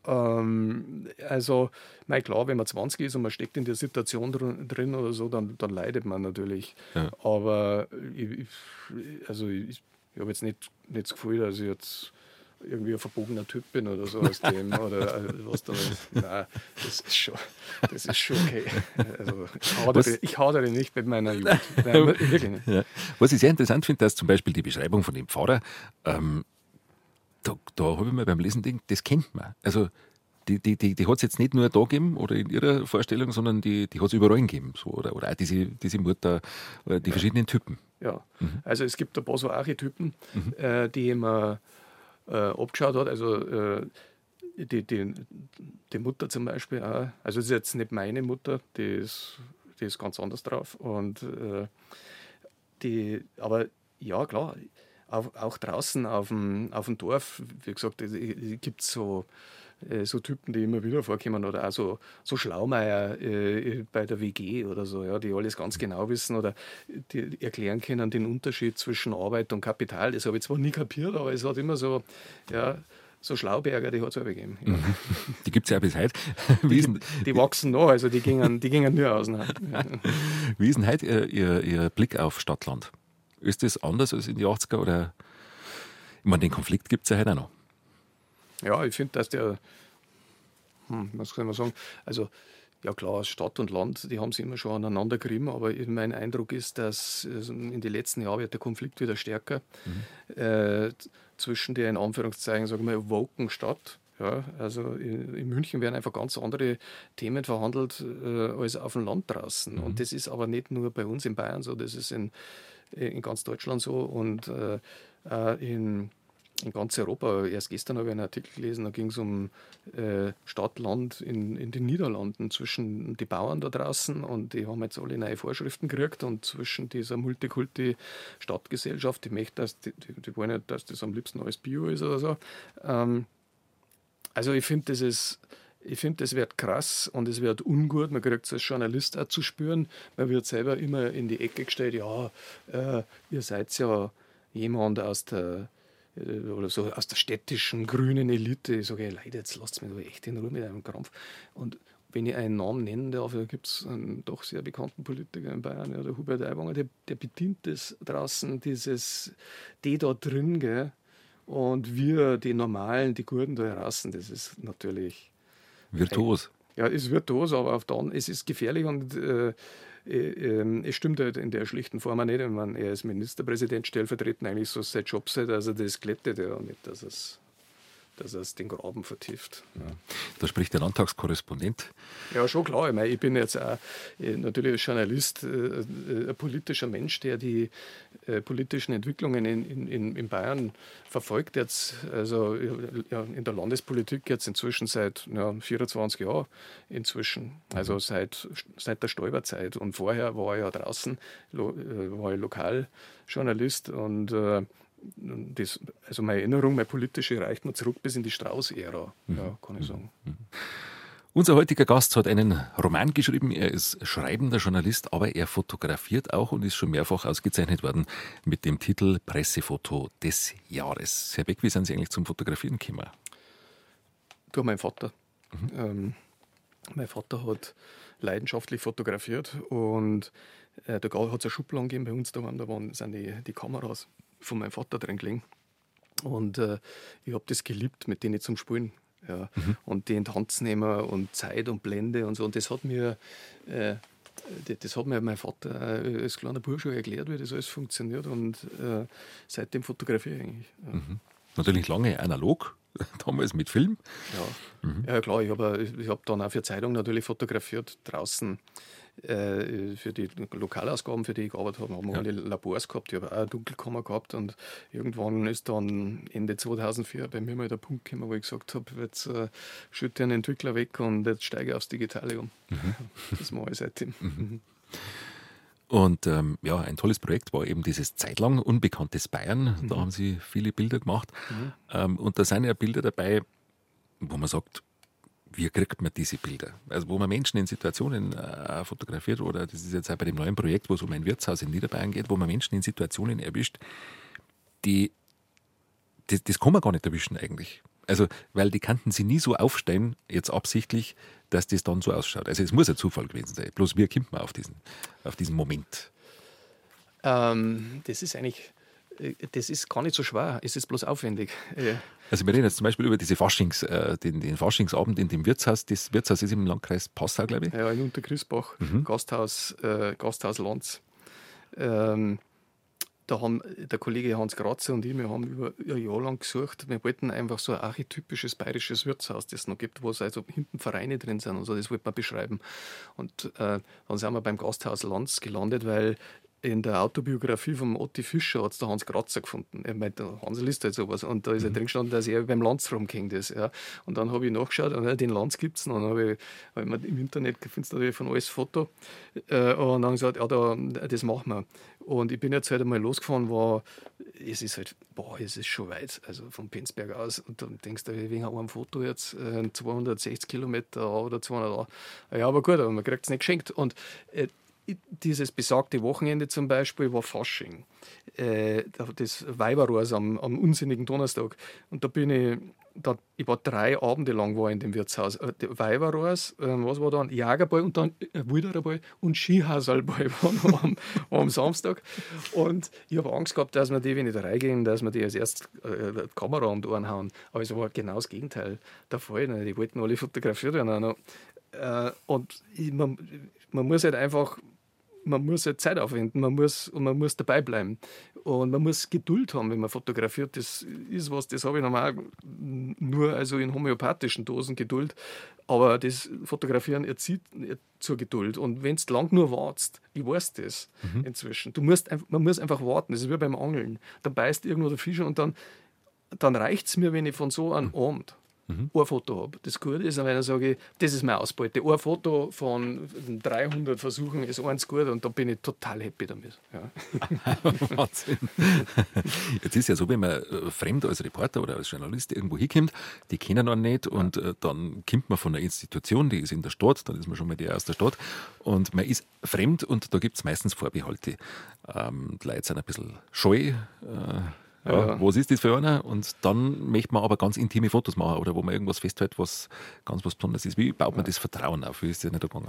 Ähm, also, mein klar, wenn man 20 ist und man steckt in der Situation drin oder so, dann, dann leidet man natürlich. Ja. Aber ich, also ich, ich habe jetzt nicht, nicht das Gefühl, dass ich jetzt irgendwie ein verbogener Typ bin oder so aus dem [laughs] oder äh, was da ist. Nein, das ist schon, das ist schon okay. Also ich hadere, ich hadere nicht mit meiner Jugend. Nein, [laughs] wirklich nicht. Ja. Was ich sehr interessant finde, dass zum Beispiel die Beschreibung von dem Pfarrer, ähm, da, da habe ich mir beim Lesen gedacht, das kennt man. Also die, die, die, die hat es jetzt nicht nur da gegeben oder in ihrer Vorstellung, sondern die, die hat es überall gegeben. So, oder, oder auch diese, diese Mutter, die verschiedenen Typen. Ja, mhm. also es gibt ein paar so Archetypen, mhm. äh, die man äh, abgeschaut hat. Also äh, die, die, die Mutter zum Beispiel auch. Also das ist jetzt nicht meine Mutter, die ist, die ist ganz anders drauf. Und äh, die, aber ja, klar, auch, auch draußen auf dem, auf dem Dorf, wie gesagt, es gibt so äh, so Typen, die immer wieder vorkommen oder auch so, so Schlaumeier äh, bei der WG oder so, ja, die alles ganz genau wissen oder die erklären können den Unterschied zwischen Arbeit und Kapital. Das habe ich zwar nie kapiert, aber es hat immer so, ja, so Schlauberger, die hat es auch gegeben. Ja. Mhm. Die gibt es ja bis heute. Die, die, wachsen noch, also die gingen, die gingen nur aus. [laughs] Wie ist denn heute Ihr, Ihr, Ihr Blick auf Stadtland? Ist das anders als in die 80er oder? Ich meine, den Konflikt gibt es ja heute auch noch. Ja, ich finde, dass der, hm, was soll man sagen, also ja klar, Stadt und Land, die haben sich immer schon aneinander gerieben, aber mein Eindruck ist, dass also in den letzten Jahren wird der Konflikt wieder stärker mhm. äh, zwischen der in Anführungszeichen, sagen wir, woken Stadt. Ja, also in, in, München werden einfach ganz andere Themen verhandelt äh, als auf dem Land draußen. Mhm. Und das ist aber nicht nur bei uns in Bayern so, das ist in, in ganz Deutschland so und äh, in in ganz Europa. Erst gestern habe ich einen Artikel gelesen, da ging es um äh, Stadt, Land in, in den Niederlanden zwischen die Bauern da draußen und die haben jetzt alle neue Vorschriften gekriegt und zwischen dieser Multikulti-Stadtgesellschaft, die möchte, dass die, die, wollen ja, dass das am liebsten alles Bio ist oder so. Ähm, also ich finde, das ist ich finde, das wird krass und es wird ungut. Man kriegt es als Journalist auch zu spüren. Man wird selber immer in die Ecke gestellt, ja, äh, ihr seid ja jemand aus der oder so aus der städtischen grünen Elite. Ich sage, Leute, jetzt lasst mich echt in Ruhe mit einem Krampf. Und wenn ich einen Namen nennen darf, da gibt es einen doch sehr bekannten Politiker in Bayern, ja, der Hubert Aiwanger, der, der bedient das draußen, dieses, die da drin, gell? und wir, die Normalen, die Gurten da draußen, das ist natürlich. Virtuos. Ja, ist virtuos, aber auf anderen, es ist gefährlich und äh, äh, ähm, es stimmt halt in der schlichten Form auch nicht. Ich meine, er ist Ministerpräsident stellvertretend eigentlich so sein Job seit, also das glättet ja nicht, dass es dass es den Graben vertieft. Ja. Da spricht der Landtagskorrespondent. Ja, schon klar. Ich, meine, ich bin jetzt auch äh, natürlich Journalist äh, äh, ein politischer Mensch, der die politischen Entwicklungen in, in, in Bayern verfolgt. Jetzt, also ja, in der Landespolitik jetzt inzwischen seit ja, 24 Jahren inzwischen. Also mhm. seit, seit der Stoiberzeit. Und vorher war ich ja draußen, war ich Lokaljournalist und das, also meine Erinnerung, meine politische reicht noch zurück bis in die Strauß-Ära, mhm. ja, kann ich sagen. Mhm. Unser heutiger Gast hat einen Roman geschrieben. Er ist schreibender Journalist, aber er fotografiert auch und ist schon mehrfach ausgezeichnet worden mit dem Titel Pressefoto des Jahres. Herr Beck, wie sind Sie eigentlich zum Fotografieren gekommen? Durch meinen Vater. Mhm. Ähm, mein Vater hat leidenschaftlich fotografiert und äh, da hat es eine Schublade gegeben bei uns daheim, da waren, sind die, die Kameras von meinem Vater drin gelegen. Und äh, ich habe das geliebt, mit denen zum Spielen. Ja. Mhm. Und die in Hand nehmen und Zeit und Blende und so. Und das hat mir, äh, das hat mir mein Vater äh, als kleiner Bursche erklärt, wie das alles funktioniert. Und äh, seitdem fotografiere ich eigentlich. Ja. Mhm. Natürlich lange analog, [laughs] damals mit Film. Ja, mhm. ja klar. Ich habe ich hab dann auch für Zeitung natürlich fotografiert draußen. Äh, für die Lokalausgaben, für die ich gearbeitet habe, haben wir ja. alle Labors gehabt. Ich habe auch eine Dunkelkammer gehabt und irgendwann ist dann Ende 2004 bei mir mal der Punkt gekommen, wo ich gesagt habe, jetzt äh, schütte einen Entwickler weg und jetzt steige ich aufs Digitale um. Mhm. [laughs] Das mache ich seitdem. Mhm. mhm. Und ähm, ja, ein tolles Projekt war eben dieses zeitlang unbekanntes Bayern. Mhm. Da haben sie viele Bilder gemacht. Mhm. Ähm, und da sind ja Bilder dabei, wo man sagt, wie kriegt man diese Bilder? Also wo man Menschen in Situationen äh, fotografiert oder das ist jetzt auch bei dem neuen Projekt, wo es um ein Wirtshaus in Niederbayern geht, wo man Menschen in Situationen erwischt, die das, das kann man gar nicht erwischen eigentlich. Also, weil die kannten sie nie so aufstellen, jetzt absichtlich, dass das dann so ausschaut. Also es muss ein Zufall gewesen sein. Bloß wie kommt man auf diesen, auf diesen Moment? Ähm, das ist eigentlich das ist gar nicht so schwer, es ist bloß aufwendig. [laughs] Also wir reden jetzt zum Beispiel über diese Faschings, äh, den, den, Faschingsabend in dem Wirtshaus. Das Wirtshaus ist im Landkreis Passau, glaube ich. Ja, in Untergrisbach, mhm. Gasthaus, äh, Gasthaus Lanz. Ähm, da haben der Kollege Hans Graze und ich, wir haben über ein Jahr lang gesucht. Wir wollten einfach so ein archetypisches bayerisches Wirtshaus, das es noch gibt, wo es also hinten Vereine drin sind und so, das wollten wir beschreiben. Und äh, dann sind wir beim Gasthaus Lanz gelandet, weil in der Autobiografie von Otti Fischer hat es der Hans Kratzer gefunden. Er meint, der Hans liest halt sowas. Und da ist mhm. er drin gestanden, dass er beim Lanz rumgehängt ist. Ja. Und dann habe ich nachgeschaut, und, ja, den Lanz gibt es noch. dann habe ich, hab ich mir im Internet findest du natürlich von alles Foto. Äh, und dann gesagt, ja, da, das machen wir. Und ich bin jetzt halt einmal losgefahren, war, es ist halt, boah, es ist schon weit, also von Penzberg aus. Und dann denkst du, wegen einem Foto jetzt äh, 260 Kilometer oder 200 Ja, aber gut, aber man kriegt es nicht geschenkt. Und äh, dieses besagte Wochenende zum Beispiel war Fasching. Äh, das Weiberrohrs am, am unsinnigen Donnerstag. Und da bin ich, da, ich war drei Abende lang war in dem Wirtshaus. Weiberrohrs, äh, was war dann? Jagerball und dann äh, Wildererball und Skihasalball [laughs] waren am, am Samstag. Und ich habe Angst gehabt, dass wir die, wenn ich da reingehen, dass wir die als erst äh, die Kamera die Ohren hauen. Aber es war genau das Gegenteil der Fall. Die wollten alle fotografiert werden. Äh, und ich, man, man muss halt einfach man muss ja Zeit aufwenden, man muss, und man muss dabei bleiben. Und man muss Geduld haben, wenn man fotografiert. Das ist was, das habe ich normal nur also in homöopathischen Dosen Geduld. Aber das Fotografieren erzieht zur Geduld. Und wenn du lang nur wartest, ich weiß das mhm. inzwischen, du musst, man muss einfach warten. Das ist wie beim Angeln. Dann beißt irgendwo der Fisch und dann, dann reicht es mir, wenn ich von so einem mhm. Abend mhm. ein Foto habe. Das Gute ist, wenn ich sage, das ist meine Ausbeute. Ein Foto von 300 Versuchen ist eins gut und da bin ich total happy damit. Ja. [laughs] Wahnsinn. Jetzt ist ja so, wenn man äh, fremd als Reporter oder als Journalist irgendwo hinkommt, die kennen einen nicht und äh, dann kommt man von einer Institution, die ist in der Stadt, dann ist man schon mal der aus der Stadt und man ist fremd und da gibt es meistens Vorbehalte. Ähm, die Leute sind ein bisschen scheu. Äh, ja. Was ist das für einer? Und dann möchte man aber ganz intime Fotos machen oder wo man irgendwas festhält, was ganz was Besonderes ist. Wie baut man das Vertrauen auf? Wie ist das nicht gegangen?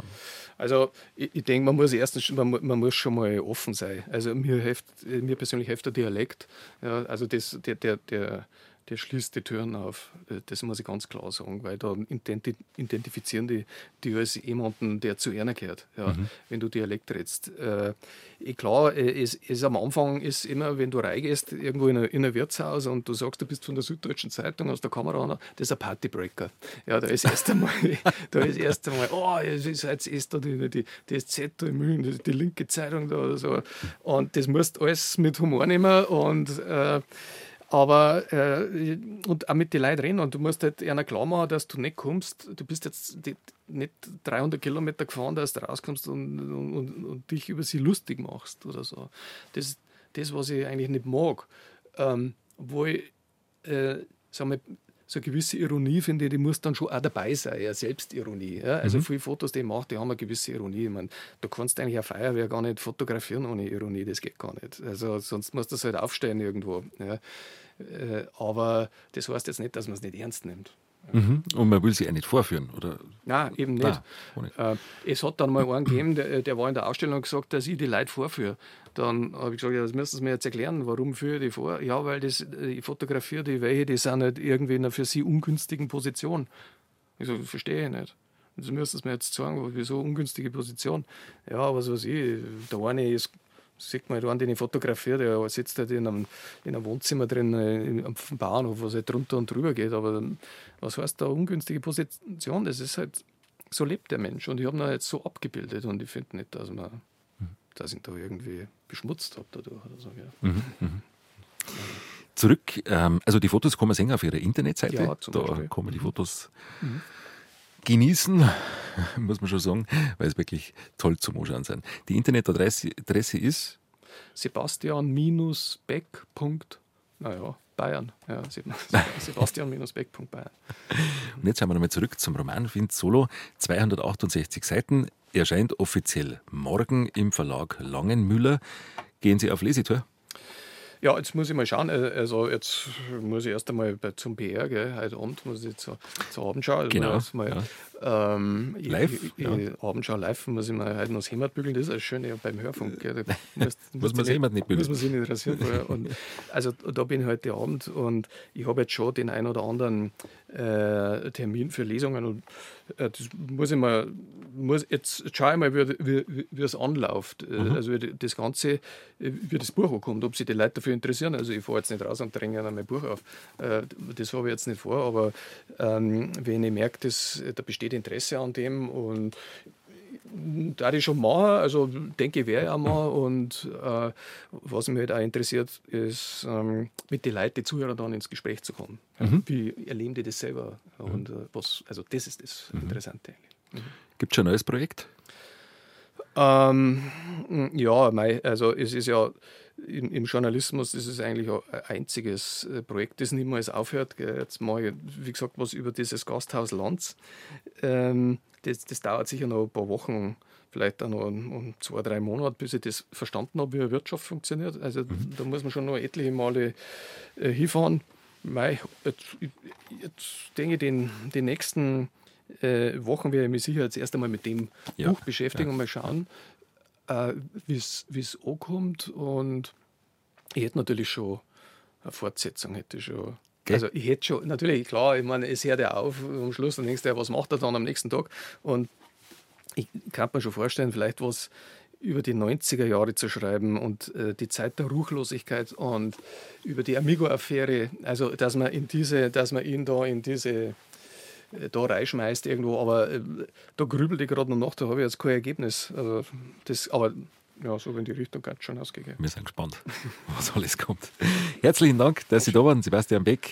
Also ich, ich denke, man muss erstens man, man, muss schon mal offen sein. Also mir, hilft, mir persönlich hilft der Dialekt. Ja, also das, der, der, der der schließt die Türen auf. Äh, das muss ich ganz klar sagen, weil da identifizieren die, die als jemanden, der zu einer gehört, ja, mhm. wenn du Dialekt redest. Äh, klar, äh, es ist am Anfang ist immer, wenn du reingehst, irgendwo in ein Wirtshaus und du sagst, du bist von der Süddeutschen Zeitung aus der Kamera, das ist ein Partybreaker. Ja, da ist erst einmal, [laughs] da ist erst einmal, oh, es ist jetzt ist da die, die, die SZ da in München, die, die linke Zeitung da oder so. Und das musst du alles mit Humor nehmen und äh, aber äh, und auch mit den Leuten reden und du musst halt einer klar machen, dass du nicht kommst. Du bist jetzt nicht 300 Kilometer gefahren, dass du rauskommst und, und, und dich über sie lustig machst oder so. Das das, was ich eigentlich nicht mag. Ähm, wo ich, äh, sagen wir, so eine gewisse Ironie finde, die muss dann schon auch dabei sein, ja, Selbstironie. Ja? Also mhm. viele Fotos, die ich mache, die haben eine gewisse Ironie. Ich meine, du kannst eigentlich eine Feuerwehr gar nicht fotografieren ohne Ironie, das geht gar nicht. Also sonst musst du es halt aufstellen irgendwo. Ja? Äh, aber das heißt jetzt nicht, dass man es nicht ernst nimmt. Mhm. Und man will sie auch nicht vorführen, oder? Nein, eben nicht. Nein, äh, es hat dann mal einen gegeben, der, der, war in der Ausstellung und gesagt, dass ich die Leute vorführe. Dann habe ich gesagt, ja, das müssen Sie mir jetzt erklären, warum führe ich die vor? Ja, weil das, ich fotografiere die welche, die sind halt irgendwie in einer für sie ungünstigen Position. Ich so, verstehe ich nicht. Sie müssen es mir jetzt sagen, wieso ungünstige Position? Ja, was weiß ich, der eine ist sieht man halt den ich fotografiere, der sitzt halt in einem, in einem Wohnzimmer drin äh, am Bahnhof, wo es halt drunter und drüber geht. Aber was heißt da ungünstige Position? Das ist halt, so lebt der Mensch. Und ich habe ihn jetzt so abgebildet und ich finde nicht, dass, man, dass ich ihn da irgendwie beschmutzt habe dadurch. Oder so, ja. Mhm, mhm. Zurück, ähm, also die Fotos kann man sehen auf Ihrer Internetseite. Ja, da Beispiel. kann man die Fotos mhm genießen, [laughs] muss man schon sagen, weil es wirklich toll zum Anschauen sind. Die Internetadresse Adresse ist sebastian-beck. Naja, Bayern. Ja, [laughs] Sebastian-beck.bayern. Und jetzt schauen wir nochmal zurück zum Roman Find Solo. 268 Seiten, erscheint offiziell morgen im Verlag Langenmüller. Gehen Sie auf Lesetour? Ja, jetzt muss ich mal schauen. Äh, also jetzt muss ich erst einmal zum PR, gell? heute Abend muss ich zur, zur Abendschau. Also genau. Mal, ja. Ähm, live? Ich, ja. Abendschau live muss ich mal heute noch das Heimat bügeln. Das ist das Schöne beim Hörfunk. Gell? Da [laughs] muss, muss man das Heimat nicht bügeln. Muss man sich nicht rasieren. und, also da bin ich heute Abend und ich habe jetzt schon den einen oder anderen äh, Termin für Lesungen und äh, das muss ich mal, muss, jetzt schaue ich mal, wie, wie, wie es anläuft. Äh, mhm. Also wie das Ganze, äh, wie das Buch ankommt, ob sich die Leute dafür interessieren. Also ich fahre jetzt nicht raus und dränge mein Buch auf. Das habe ich jetzt nicht vor, aber ähm, wenn ich merke, dass da besteht Interesse an dem und da ich schon machen, also denke ich, wäre ja mal. Und äh, was mich halt auch interessiert, ist, ähm, mit den Leuten, die Zuhörer dann ins Gespräch zu kommen. Mhm. Wie erleben die das selber? Mhm. Und äh, was, also das ist das mhm. Interessante eigentlich. Mhm. Gibt es schon ein neues Projekt? Ähm, ja, mei, also es ist ja im, im, Journalismus ist es eigentlich ein einziges äh, Projekt, das niemals aufhört. Jetzt ich, wie gesagt, was über dieses Gasthaus Lanz. Ähm, das, das, dauert sicher noch ein paar Wochen, vielleicht auch noch um zwei, drei Monate, bis ich das verstanden habe, wie eine Wirtschaft funktioniert. Also mhm. da muss man schon noch etliche Male äh, hinfahren. Mei, jetzt, jetzt denke ich, den, die nächsten äh, Wochen werde ich mich sicher jetzt erst einmal mit dem ja. Buch beschäftigen ja. und mal schauen, äh, wie es ankommt. Und ich hätte natürlich schon eine Fortsetzung, hätte schon. Okay. Also ich hätte schon, natürlich, klar, ich meine, es hört ja auf am Schluss, dann denkst du, was macht er dann am nächsten Tag? Und ich kann mir schon vorstellen, vielleicht was über die 90er Jahre zu schreiben und äh, die Zeit der Ruchlosigkeit und über die Amigo-Affäre, also dass man in diese, dass man ihn da in diese da reinschmeißt irgendwo, aber äh, da grübelt ich gerade noch da habe ich jetzt kein Ergebnis. Also das, aber ja, so in die Richtung es schon ausgehen. Wir sind gespannt, [laughs] was alles kommt. Herzlichen Dank, dass Sie da waren, Sebastian Beck.